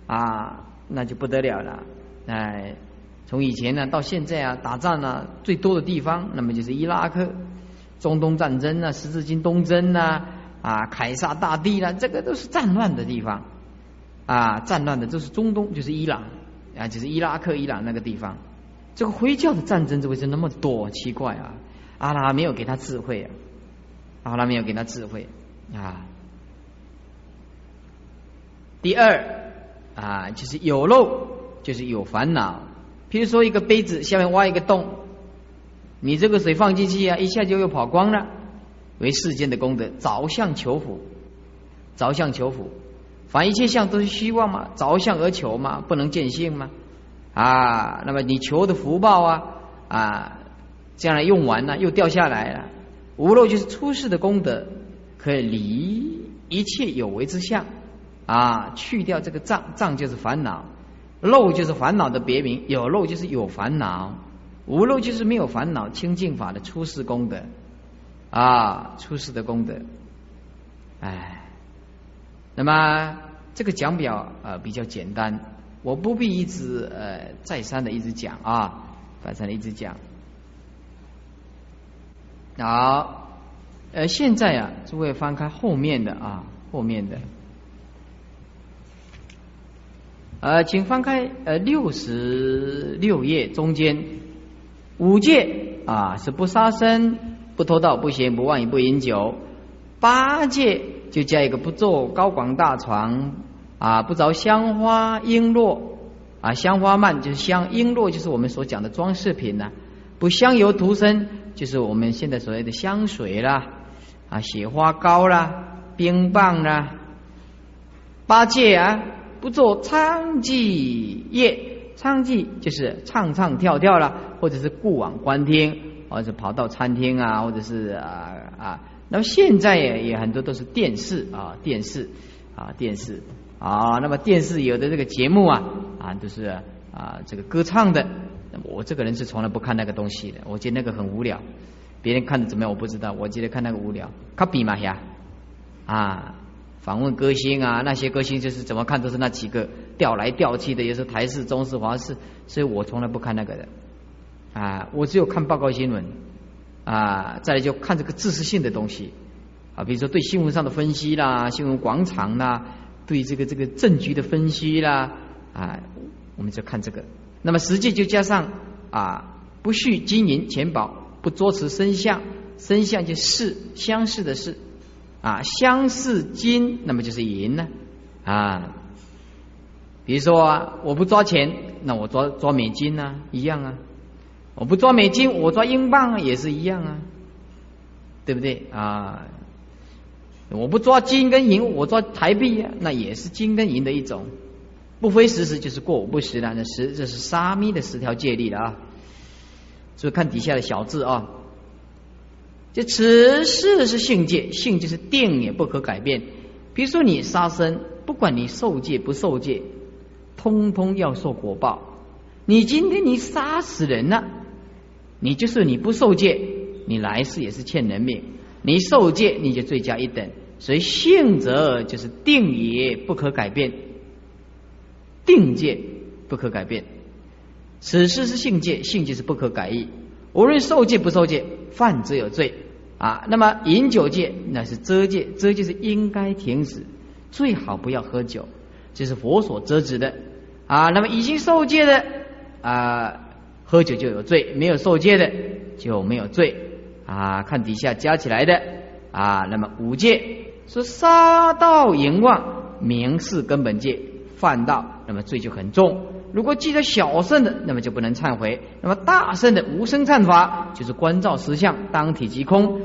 啊，那就不得了了。哎，从以前呢到现在啊，打仗呢最多的地方，那么就是伊拉克，中东战争啊，十字军东征呐，啊，凯撒大帝啦，这个都是战乱的地方啊，战乱的都是中东，就是伊朗啊，就是伊拉克、伊朗那个地方。这个回教的战争怎么会是那么多？奇怪啊！阿拉没有给他智慧啊！阿拉没有给他智慧啊！第二啊，就是有漏，就是有烦恼。譬如说，一个杯子下面挖一个洞，你这个水放进去啊，一下就又跑光了。为世间的功德，着相求福，着相求福，凡一切相都是虚妄嘛，着相而求嘛，不能见性嘛？啊，那么你求的福报啊啊，将来用完了又掉下来了。无漏就是出世的功德，可以离一切有为之相啊，去掉这个障，障就是烦恼，漏就是烦恼的别名。有漏就是有烦恼，无漏就是没有烦恼，清净法的出世功德啊，出世的功德。哎，那么这个讲表啊比较简单。我不必一直呃再三的一直讲啊，再三的一直讲。好，呃，现在啊，诸位翻开后面的啊，后面的，呃，请翻开呃六十六页中间五戒啊是不杀生、不偷盗、不邪、不妄语、不饮酒；八戒就加一个不坐高广大床。啊，不着香花璎珞啊，香花蔓就是香，璎珞就是我们所讲的装饰品呢。不香油涂身，就是我们现在所谓的香水啦。啊，雪花膏啦，冰棒啦，八戒啊，不做娼妓业，娼妓就是唱唱跳跳啦，或者是顾往观听，或者是跑到餐厅啊，或者是啊啊，那么现在也也很多都是电视啊，电视啊，电视啊，那么电视有的这个节目啊啊，都是啊这个歌唱的，那么我这个人是从来不看那个东西的，我觉得那个很无聊。别人看的怎么样我不知道，我觉得看那个无聊。卡比嘛呀，啊，访问歌星啊，那些歌星就是怎么看都是那几个调来调去的，也是台式、中式、华式，所以我从来不看那个的。啊，我只有看报告新闻啊，再来就看这个知识性的东西啊，比如说对新闻上的分析啦，新闻广场啦，对这个这个政局的分析啦，啊，我们就看这个。那么实际就加上啊，不续金银钱宝。不作持身相，身相就是相似的事啊，相似金，那么就是银呢啊。比如说，我不抓钱，那我抓抓美金呢，一样啊。我不抓美金，我抓英镑也是一样啊，对不对啊？我不抓金跟银，我抓台币呀，那也是金跟银的一种。不非时时就是过午不食的，那十这是沙弥的十条戒律了啊。所以看底下的小字啊，这此事是性戒，性就是定也不可改变。比如说你杀生，不管你受戒不受戒，通通要受果报。你今天你杀死人了，你就是你不受戒，你来世也是欠人命；你受戒，你就罪加一等。所以性则就是定也不可改变，定戒不可改变。此事是性戒，性戒是不可改易。无论受戒不受戒，犯则有罪啊。那么饮酒戒那是遮戒，遮戒是应该停止，最好不要喝酒，这是佛所遮止的啊。那么已经受戒的啊，喝酒就有罪；没有受戒的就没有罪啊。看底下加起来的啊，那么五戒是杀盗淫妄，明示根本戒，犯道那么罪就很重。如果记得小圣的，那么就不能忏悔；那么大圣的无声忏法，就是观照实相，当体即空。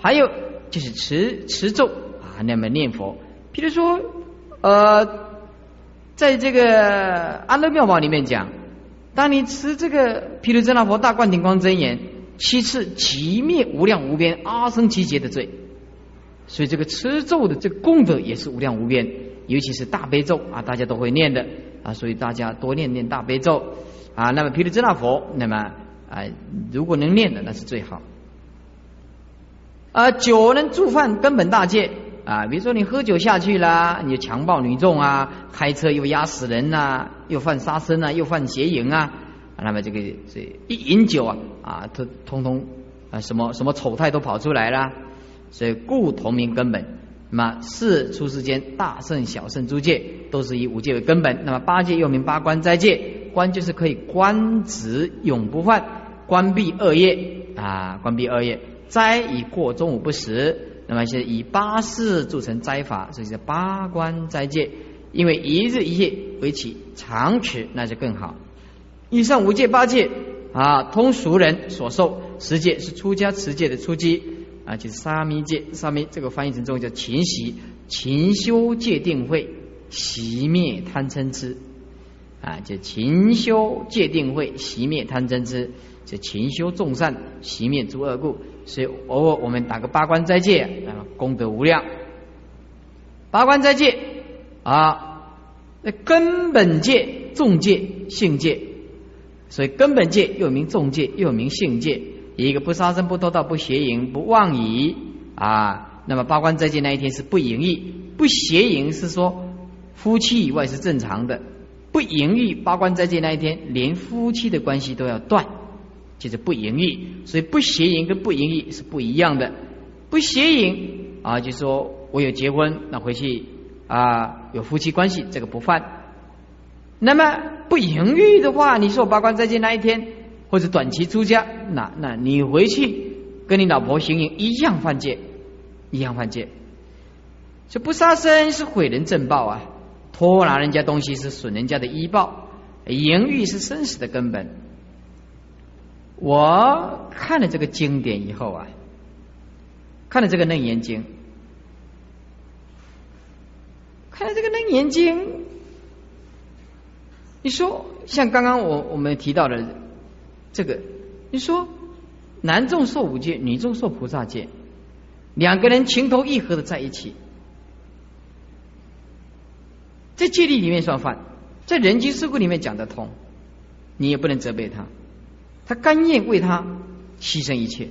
还有就是持持咒啊，那么念佛。譬如说，呃，在这个安乐妙宝里面讲，当你持这个毗卢遮那佛大灌顶光真言七次，即灭无量无边阿僧祇劫的罪。所以这个持咒的这个功德也是无量无边，尤其是大悲咒啊，大家都会念的。啊，所以大家多念念大悲咒啊。那么毗卢遮那佛，那么啊，如果能念的，那是最好。啊，酒能助犯根本大戒啊。比如说你喝酒下去啦，你强暴女众啊，开车又压死人呐，又犯杀生啊，又犯邪淫啊。那么这个这一饮酒啊啊，通通通啊，什么什么丑态都跑出来了。所以故同名根本。那么四出世间大圣小圣诸戒都是以五戒为根本。那么八戒又名八关斋戒，关就是可以观止永不犯，关闭恶业啊，关闭恶业。斋以过中午不食，那么现在以八事铸成斋法，所以叫八关斋戒。因为一日一夜为起长持，那就更好。以上五戒八戒啊，通俗人所受。十戒是出家持戒的初级。啊，就是沙弥戒，沙弥这个翻译成中文叫勤习、勤修戒定慧，习灭贪嗔痴。啊，就勤修戒定慧，习灭贪嗔痴，就勤修众善，习灭诸恶故。所以偶尔我们打个八关斋戒，啊，功德无量。八关斋戒啊，那根本戒、重戒、性戒，所以根本戒又名重戒，又名性戒。一个不杀生、不偷盗、不邪淫、不妄语啊，那么八关斋戒那一天是不淫欲、不邪淫，是说夫妻以外是正常的；不淫欲，八关斋戒那一天连夫妻的关系都要断，就是不淫欲。所以不邪淫跟不淫欲是不一样的。不邪淫啊，就是说我有结婚，那回去啊有夫妻关系，这个不犯。那么不淫欲的话，你说八关斋戒那一天。或者短期出家，那那你回去跟你老婆行淫一样犯戒，一样犯戒。这不杀生是毁人正报啊，偷拿人家东西是损人家的医报，淫欲是生死的根本。我看了这个经典以后啊，看了这个《楞严经》，看了这个《楞严经》，你说像刚刚我我们提到的这个，你说男众受五戒，女众受菩萨戒，两个人情投意合的在一起，在戒律里面算犯，在人机事故里面讲得通，你也不能责备他，他甘愿为他牺牲一切。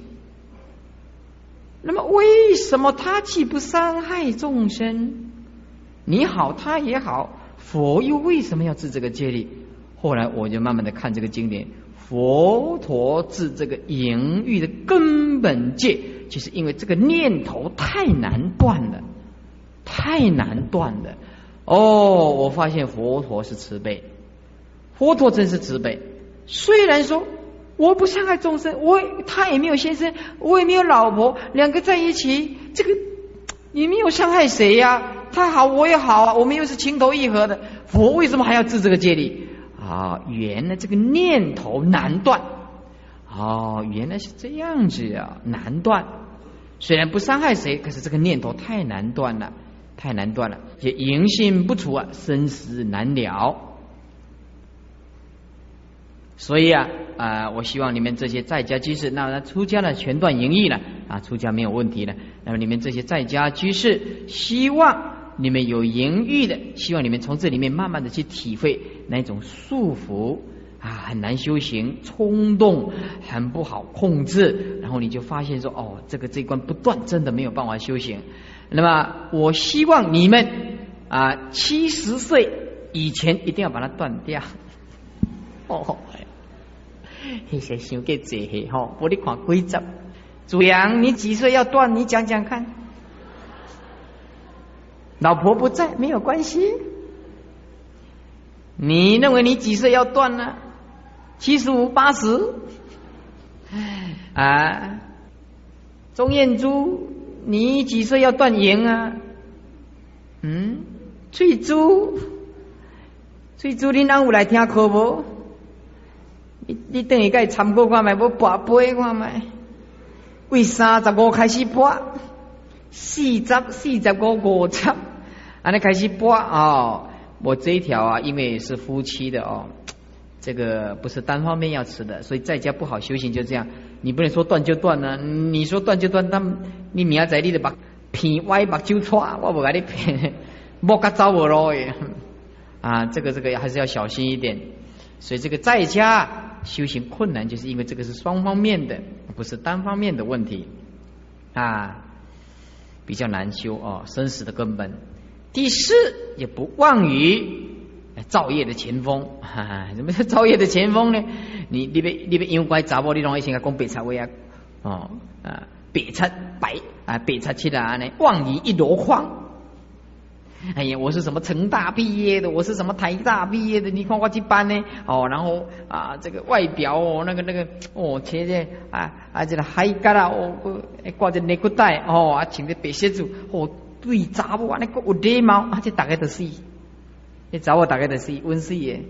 那么，为什么他既不伤害众生，你好，他也好，佛又为什么要治这个戒律？后来我就慢慢的看这个经典，佛陀治这个淫欲的根本戒，就是因为这个念头太难断了，太难断了。哦，我发现佛陀是慈悲，佛陀真是慈悲。虽然说。我不伤害众生，我他也没有先生，我也没有老婆，两个在一起，这个你没有伤害谁呀？他好，我也好啊，我们又是情投意合的。佛为什么还要治这个戒律？啊，原来这个念头难断。哦，原来是这样子啊，难断。虽然不伤害谁，可是这个念头太难断了，太难断了，也淫性不除啊，生死难了。所以啊啊，我希望你们这些在家居士，那那出家了全断淫欲了啊，出家没有问题了。那么你们这些在家居士，希望你们有淫欲的，希望你们从这里面慢慢的去体会那种束缚啊，很难修行，冲动很不好控制，然后你就发现说哦，这个这一关不断，真的没有办法修行。那么我希望你们啊，七十岁以前一定要把它断掉。哦。那些想给这些哈，我你看规则。主阳，你几岁要断？你讲讲看。老婆不在，没有关系。你认为你几岁要断呢？七十五、八十？啊，钟燕珠，你几岁要断言啊？嗯，翠珠，翠珠，你哪有来听课不？你你等于该参过看卖，要拔杯看卖。为三十五开始拔，四十四十五五十，安尼开始拔哦。我这一条啊，因为是夫妻的哦，这个不是单方面要吃的，所以在家不好修行，就这样。你不能说断就断呢，你说断就断，那你明仔载你的把偏歪把揪错，我不给你骗，莫个找我咯。啊，这个这个还是要小心一点。所以这个在家。修行困难，就是因为这个是双方面的，不是单方面的问题啊，比较难修哦，生死的根本。第四，也不忘于造业的前锋，哈哈，什么叫造业的前锋呢？你你别你别妖怪杂波，你容易先讲北贼话啊，哦啊，北贼白啊，白贼起来呢，妄于一箩筐。哎呀，我是什么成大毕业的，我是什么台大毕业的，你看我这班呢？哦，然后啊，这个外表哦，那个那个哦，贴着啊啊，这个海嘎啦哦，挂着内裤带哦，啊，穿着白鞋子哦，对查某啊，那个有礼貌，啊，这大概都是，你查某大概都是温室耶。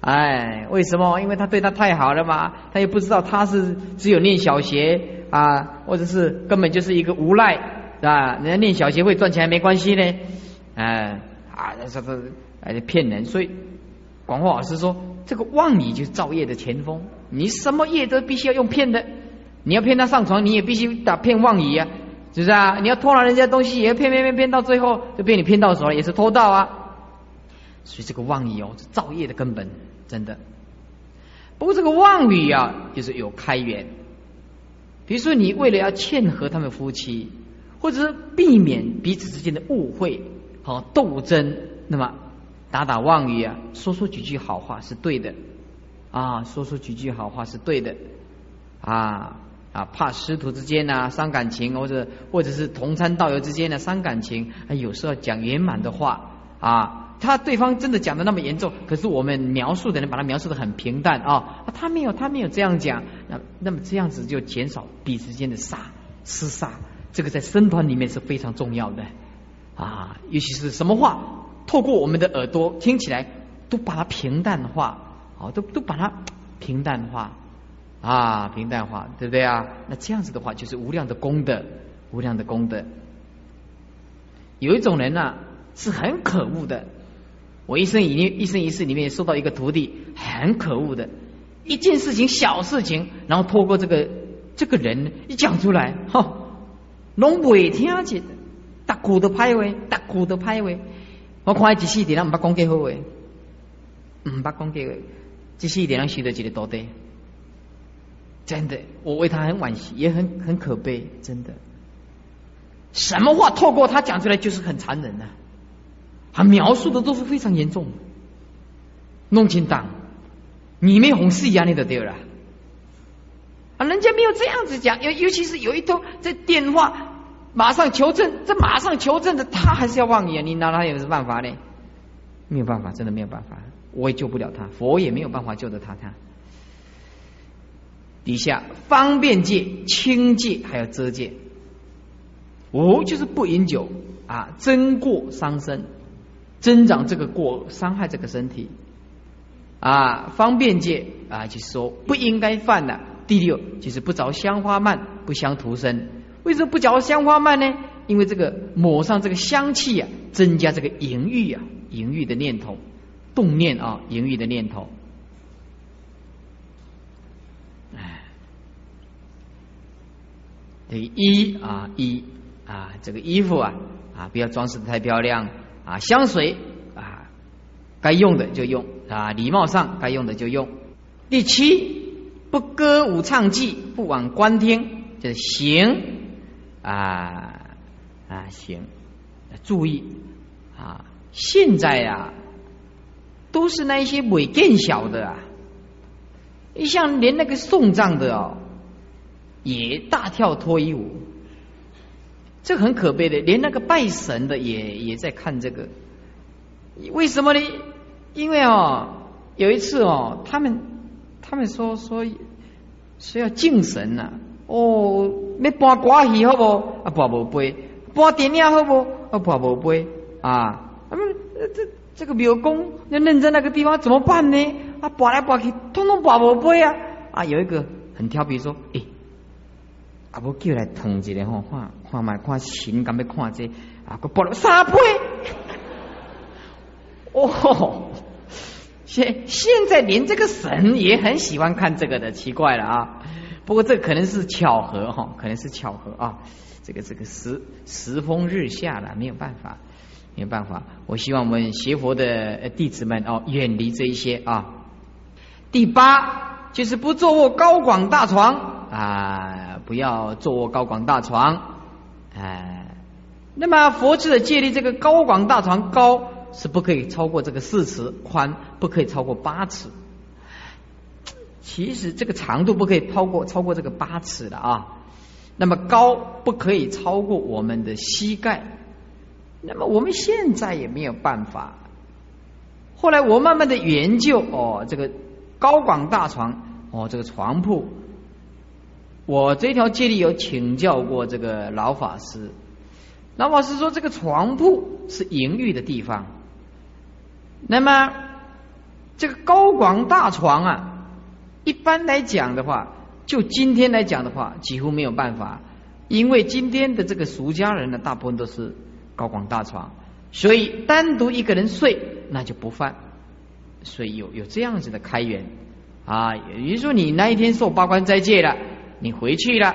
哎，为什么？因为他对他太好了嘛，他也不知道他是只有念小学啊，或者是根本就是一个无赖，是吧？人家念小学会赚钱没关系呢。哎啊，这这哎骗人！所以广化老师说，这个妄语就是造业的前锋。你什么业都必须要用骗的，你要骗他上床，你也必须打骗妄语啊，是不是啊？你要偷了人家东西，也要骗骗骗骗，到最后就被你骗到手了，也是偷盗啊。所以这个妄语哦，是造业的根本，真的。不过这个妄语啊，就是有开源。比如说，你为了要劝和他们夫妻，或者是避免彼此之间的误会。和斗争，那么打打妄语啊，说说几句好话是对的啊，说说几句好话是对的啊啊，怕师徒之间呢伤感情，或者或者是同参道友之间呢伤感情，有时候讲圆满的话啊，他对方真的讲的那么严重，可是我们描述的人把他描述的很平淡啊，他没有他没有这样讲，那那么这样子就减少彼此间的杀厮杀，这个在僧团里面是非常重要的。啊，尤其是什么话，透过我们的耳朵听起来，都把它平淡化，啊，都都把它平淡化，啊，平淡化，对不对啊？那这样子的话，就是无量的功德无量的功德。有一种人呢是很可恶的，我一生一一生一世里面收到一个徒弟，很可恶的，一件事情小事情，然后透过这个这个人一讲出来，哈，拢未听见，大鼓的拍位，大鼓的拍位，我看一世点，唔捌讲几好话，唔捌讲几话，一世点，学得几个多的。真的，我为他很惋惜，也很很可悲，真的。什么话透过他讲出来就是很残忍的，他描述的都是非常严重。弄清党，你没红事一样，你都丢了。啊，人家没有这样子讲，尤尤其是有一通这电话马上求证，这马上求证的，他还是要妄言，你拿他有什么办法呢？没有办法，真的没有办法，我也救不了他，佛也没有办法救得他。他底下方便戒、清戒还有遮戒。五就是不饮酒啊，增过伤身，增长这个过，伤害这个身体啊。方便戒啊，就是说不应该犯的。第六就是不着香花蔓，不相涂身。为什么不着香花蔓呢？因为这个抹上这个香气啊，增加这个淫欲啊，淫欲的念头，动念啊，淫欲的念头。哎，等于一啊一。啊，这个衣服啊啊，不要装饰的太漂亮啊。香水啊，该用的就用啊，礼貌上该用的就用。第七，不歌舞唱伎，不往观听，就是行啊啊行。注意啊，现在呀，都是那一些伪见小的啊，你像连那个送葬的哦，也大跳脱衣舞。这很可悲的，连那个拜神的也也在看这个，为什么呢？因为哦，有一次哦，他们他们说说说要敬神呐，哦，你搬瓜戏好不？啊，搬无杯，搬电影好不？啊，搬无杯啊，他们这这个庙公要认真那个地方怎么办呢？啊，搬来搬去，通通搬无杯啊！啊，有一个很调皮说，诶。啊！我叫来烫一个吼，看看卖看神敢要看这啊！我拨了三杯。哦，现现在连这个神也很喜欢看这个的，奇怪了啊！不过这可能是巧合哈，可能是巧合啊。这个这个时时风日下了，没有办法，没有办法。我希望我们学佛的弟子们哦，远离这一些啊。第八就是不坐卧高广大床啊。不要坐卧高广大床，哎，那么佛制的戒律，这个高广大床高是不可以超过这个四尺，宽不可以超过八尺。其实这个长度不可以超过超过这个八尺的啊。那么高不可以超过我们的膝盖。那么我们现在也没有办法。后来我慢慢的研究哦，这个高广大床哦，这个床铺。我这条街里有请教过这个老法师，老法师说这个床铺是淫欲的地方。那么这个高广大床啊，一般来讲的话，就今天来讲的话，几乎没有办法，因为今天的这个俗家人呢，大部分都是高广大床，所以单独一个人睡那就不犯，所以有有这样子的开源啊，也就是说你那一天受八关斋戒了。你回去了，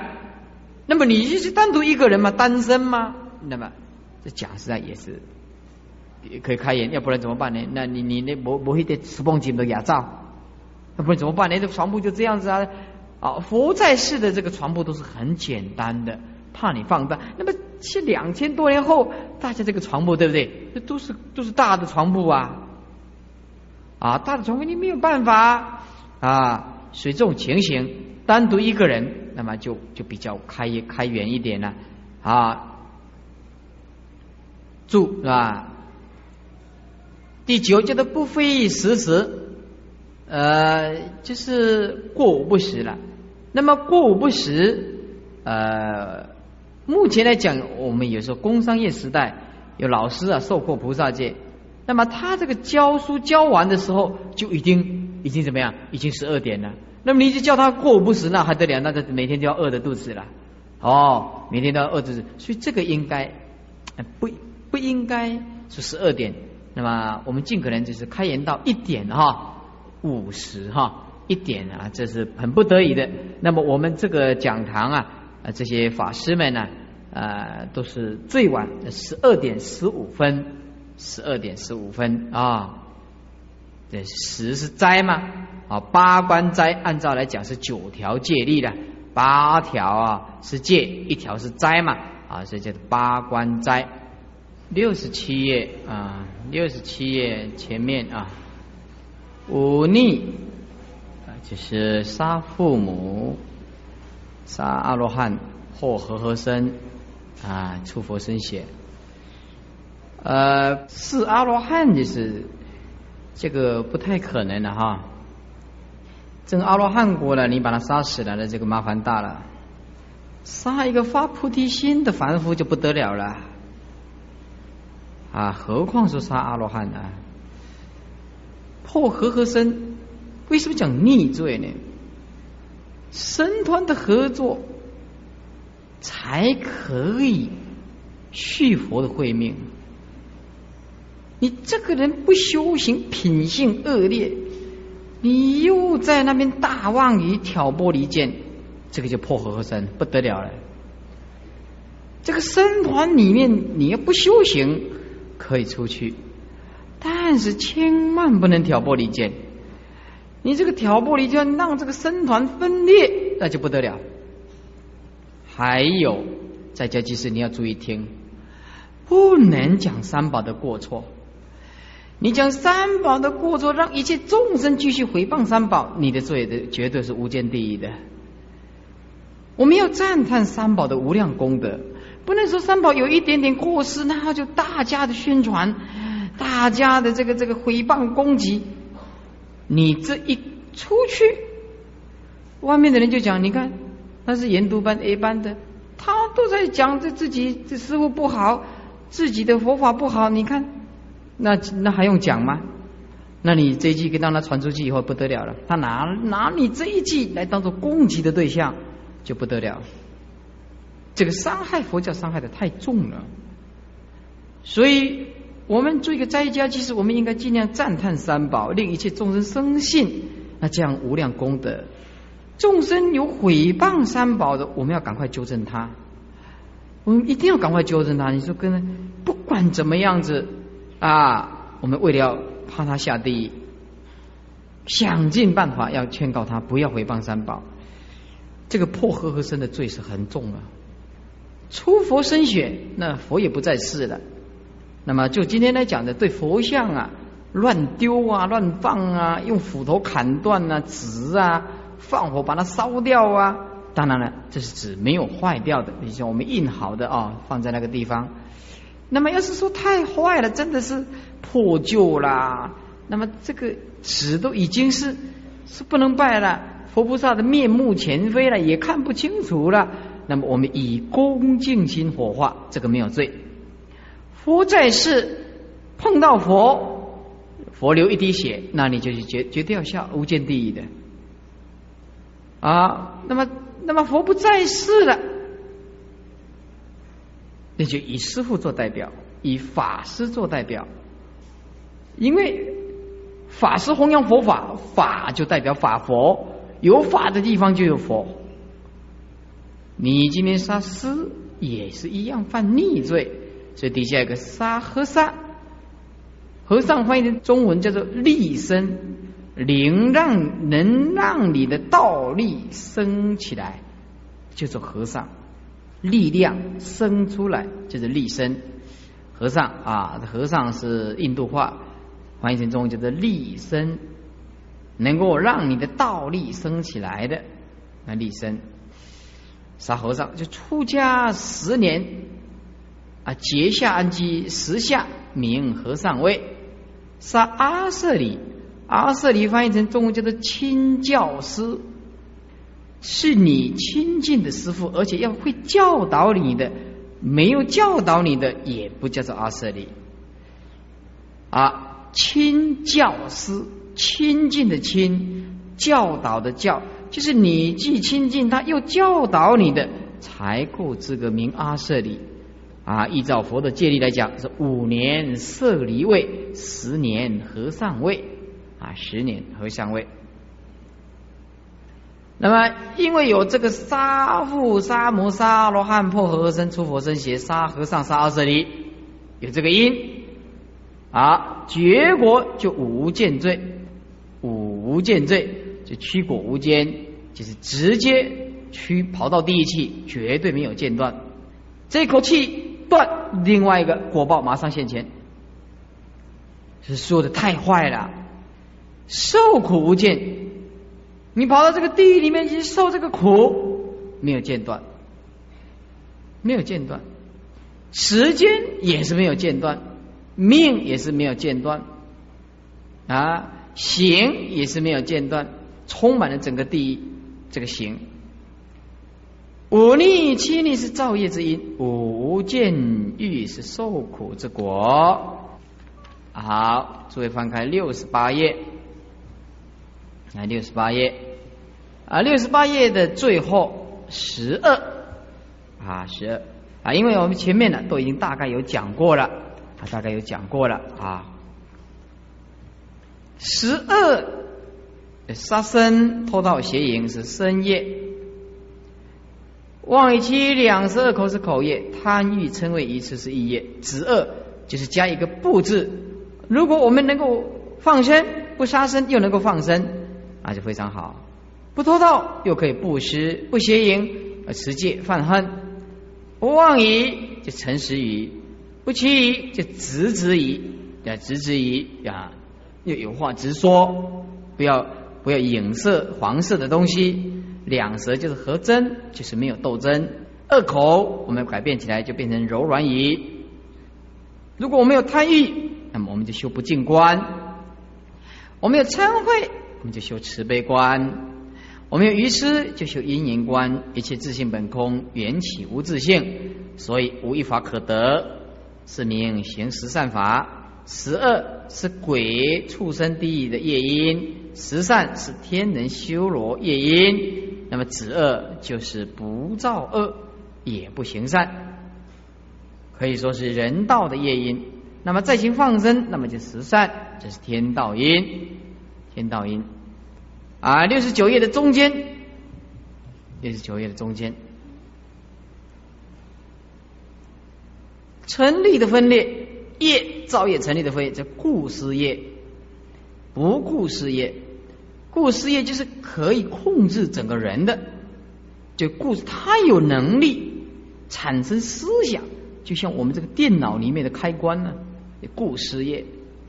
那么你就是单独一个人吗？单身吗？那么这讲实在也是也可以开眼，要不然怎么办呢？那你你那磨磨一点石缝金的牙罩，那不然怎么办呢？这床铺就这样子啊！啊，佛在世的这个床铺都是很简单的，怕你放大。那么是两千多年后，大家这个床铺对不对？这都是都是大的床铺啊！啊，大的床铺你没有办法啊，所以这种情形。单独一个人，那么就就比较开开源一点了啊。住是吧？第九叫做不非时时，呃，就是过午不食了。那么过午不食，呃，目前来讲，我们有时候工商业时代有老师啊受过菩萨戒，那么他这个教书教完的时候，就已经已经怎么样？已经十二点了。那么你就叫他过午不食，那还得了？那个每天就要饿着肚子了。哦，每天都要饿肚子，所以这个应该不不应该是十二点。那么我们尽可能就是开言到一点哈五十哈一点啊，这是很不得已的。那么我们这个讲堂啊，啊这些法师们呢，呃都是最晚十二点十五分，十二点十五分啊。这十是斋吗？啊，八关斋按照来讲是九条戒律的，八条啊是戒，一条是斋嘛？啊，所以叫八关斋。六十七页啊，六十七页前面啊，忤逆啊，就是杀父母、杀阿罗汉或和合身啊，出佛身血。呃，是阿罗汉就是。这个不太可能的哈，这个阿罗汉国呢，你把他杀死了，那这个麻烦大了。杀一个发菩提心的凡夫就不得了了，啊，何况是杀阿罗汉呢？破和合身，为什么讲逆罪呢？神团的合作才可以续佛的慧命。你这个人不修行，品性恶劣，你又在那边大妄语挑拨离间，这个就破和合身不得了了。这个僧团里面，你要不修行可以出去，但是千万不能挑拨离间。你这个挑拨离间，让这个僧团分裂，那就不得了。还有，在家即使你要注意听，不能讲三宝的过错。你讲三宝的过错，让一切众生继续回谤三宝，你的罪的绝对是无间地狱的。我们要赞叹三宝的无量功德，不能说三宝有一点点过失，那就大家的宣传，大家的这个这个回谤攻击。你这一出去，外面的人就讲，你看那是研读班 A 班的，他都在讲这自己这师傅不好，自己的佛法不好，你看。那那还用讲吗？那你这一句给让他传出去以后不得了了，他拿拿你这一句来当做攻击的对象就不得了。这个伤害佛教伤害的太重了，所以我们做一个在家，其实我们应该尽量赞叹三宝，令一切众生生信，那这样无量功德。众生有毁谤三宝的，我们要赶快纠正他，我们一定要赶快纠正他。你说跟不管怎么样子。啊，我们为了要怕他下地狱，想尽办法要劝告他不要回谤三宝。这个破和合身的罪是很重啊，出佛身血，那佛也不在世了。那么就今天来讲的，对佛像啊乱丢啊、乱放啊，用斧头砍断啊、纸啊，放火把它烧掉啊。当然了，这是指没有坏掉的，你像我们印好的啊，放在那个地方。那么，要是说太坏了，真的是破旧啦，那么这个纸都已经是是不能拜了，佛菩萨的面目全非了，也看不清楚了。那么，我们以恭敬心火化，这个没有罪。佛在世碰到佛，佛流一滴血，那你就是绝绝对要下无间地狱的啊。那么，那么佛不在世了。那就以师父做代表，以法师做代表，因为法师弘扬佛法，法就代表法佛，有法的地方就有佛。你今天杀师也是一样犯逆罪，所以底下有个杀和尚，和尚翻译成中文叫做立身，灵让能让你的道力升起来，就做和尚。力量生出来就是立身和尚啊，和尚是印度话，翻译成中文叫做立身，能够让你的道力升起来的那立身。杀和尚就出家十年啊，结下安基十下名和尚位。杀阿舍里，阿舍里翻译成中文叫做亲教师。是你亲近的师傅，而且要会教导你的，没有教导你的也不叫做阿舍利。啊，亲教师，亲近的亲，教导的教，就是你既亲近他，又教导你的，才够资格名阿舍利。啊，依照佛的戒律来讲，是五年舍离位，十年和尚位，啊，十年和尚位。那么，因为有这个杀父、杀母、杀罗汉、破和合身、出佛身、邪杀和尚、杀二舍离，有这个因，啊，结果就无间罪，无间罪就驱果无间，就是直接驱跑到第一气，绝对没有间断，这口气。断，另外一个果报马上现前，是说的太坏了，受苦无间，你跑到这个地狱里面去受这个苦，没有间断，没有间断，时间也是没有间断，命也是没有间断，啊，行也是没有间断，充满了整个地狱这个行。五逆七逆是造业之因，五见欲是受苦之果。好，诸位翻开六十八页，来六十八页啊，六十八页的最后十二啊，十二啊，因为我们前面呢都已经大概有讲过了，啊，大概有讲过了啊，十二杀生、偷盗、邪淫是身业。妄语期两十二口是口业，贪欲称谓一次是意业，子恶就是加一个不字。如果我们能够放生，不杀生又能够放生，那就非常好。不偷盗又可以不施，不邪淫而持戒犯恨，不妄语就诚实语，不欺语就直直语，啊直直语啊，又有话直说，不要不要影射黄色的东西。两舌就是和真，就是没有斗争。二口我们改变起来就变成柔软语。如果我们有贪欲，那么我们就修不净观；我们有嗔恚，我们就修慈悲观；我们有愚痴，就修因缘观。一切自性本空，缘起无自性，所以无一法可得，是名行十善法。十二是鬼畜生地狱的业因，十善是天人修罗业因。那么子恶就是不造恶，也不行善，可以说是人道的业因。那么再行放生，那么就十善，这是天道因，天道因。啊，六十九页的中间，六十九页的中间，成立的分裂。业造业成立的分裂。叫故事业，不故事业。故事业就是可以控制整个人的，就故事，他有能力产生思想，就像我们这个电脑里面的开关呢。故事业，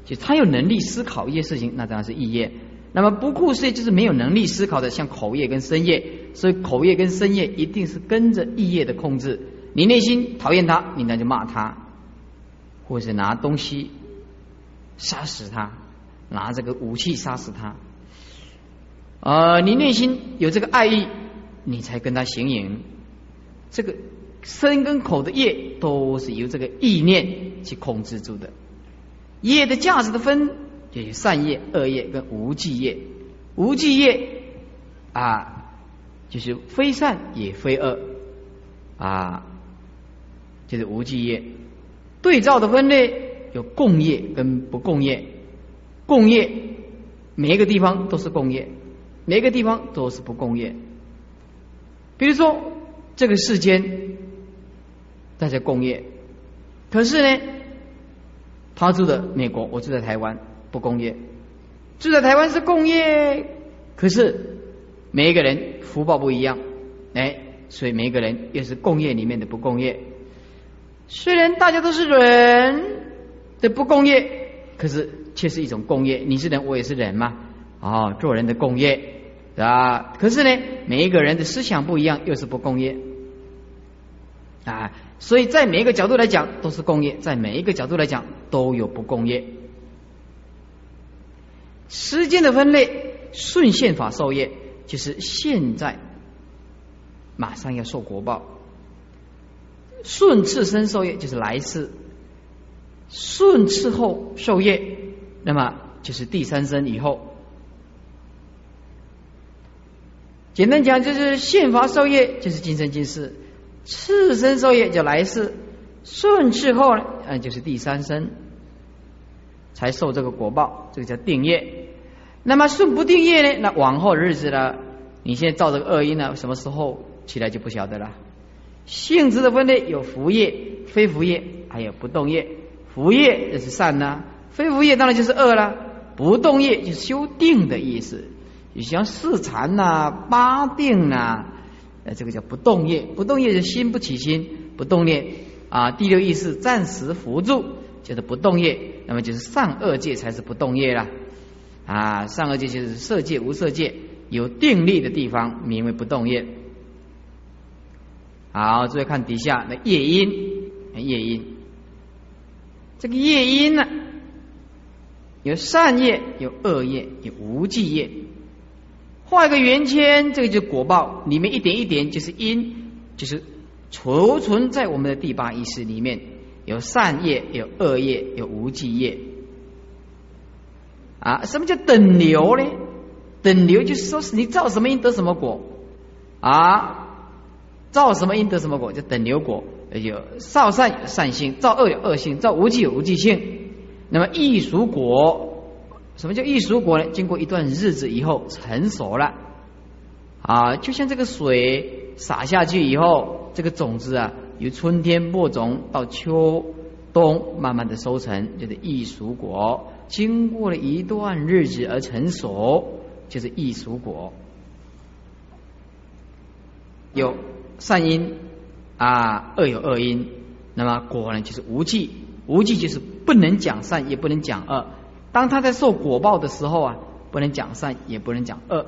就他有能力思考一些事情，那当然是意业。那么不故事业就是没有能力思考的，像口业跟身业，所以口业跟身业一定是跟着意业的控制。你内心讨厌他，你那就骂他，或者拿东西杀死他，拿这个武器杀死他。呃，你内心有这个爱意，你才跟他行淫。这个身跟口的业都是由这个意念去控制住的。业的价值的分，就有善业、恶业跟无记业。无记业啊，就是非善也非恶啊，就是无记业。对照的分类有共业跟不共业。共业每一个地方都是共业。每一个地方都是不共业，比如说这个世间大家共业，可是呢，他住的美国，我住在台湾，不共业；住在台湾是共业，可是每一个人福报不一样，哎，所以每一个人又是共业里面的不共业。虽然大家都是人的不共业，可是却是一种共业。你是人，我也是人嘛，啊，做人的共业。啊，可是呢，每一个人的思想不一样，又是不共业啊，所以在每一个角度来讲都是共业，在每一个角度来讲都有不共业。时间的分类，顺现法受业，就是现在马上要受国报；顺次生受业，就是来世；顺次后受业，那么就是第三生以后。简单讲，就是宪法受业，就是今生今世；次生受业就来世，顺次后呢，嗯，就是第三生才受这个果报，这个叫定业。那么顺不定业呢？那往后的日子呢？你现在造这个恶因呢？什么时候起来就不晓得了。性质的分类有福业、非福业，还有不动业。福业就是善呐，非福业当然就是恶了。不动业就是修定的意思，你像四禅呐、八定呐，呃，这个叫不动业。不动业是心不起心，不动业啊。第六意识暂时扶住，就是不动业。那么就是上二界才是不动业了啊。上二界就是色界、无色界有定力的地方，名为不动业。好，注意看底下的业因，业因，这个业因呢？有善业，有恶业，有无记业。画一个圆圈，这个就是果报，里面一点一点就是因，就是储存在我们的第八意识里面。有善业，有恶业，有无记业。啊，什么叫等流呢？等流就是说是你造什么因得什么果啊，造什么因得什么果，叫等流果。有造善有善性，造恶有恶性，造无记有无记性。那么异熟果，什么叫异熟果呢？经过一段日子以后成熟了，啊，就像这个水洒下去以后，这个种子啊，由春天播种到秋冬慢慢的收成，就是异熟果。经过了一段日子而成熟，就是异熟果。有善因啊，恶有恶因，那么果呢就是无记。无忌就是不能讲善，也不能讲恶。当他在受果报的时候啊，不能讲善，也不能讲恶。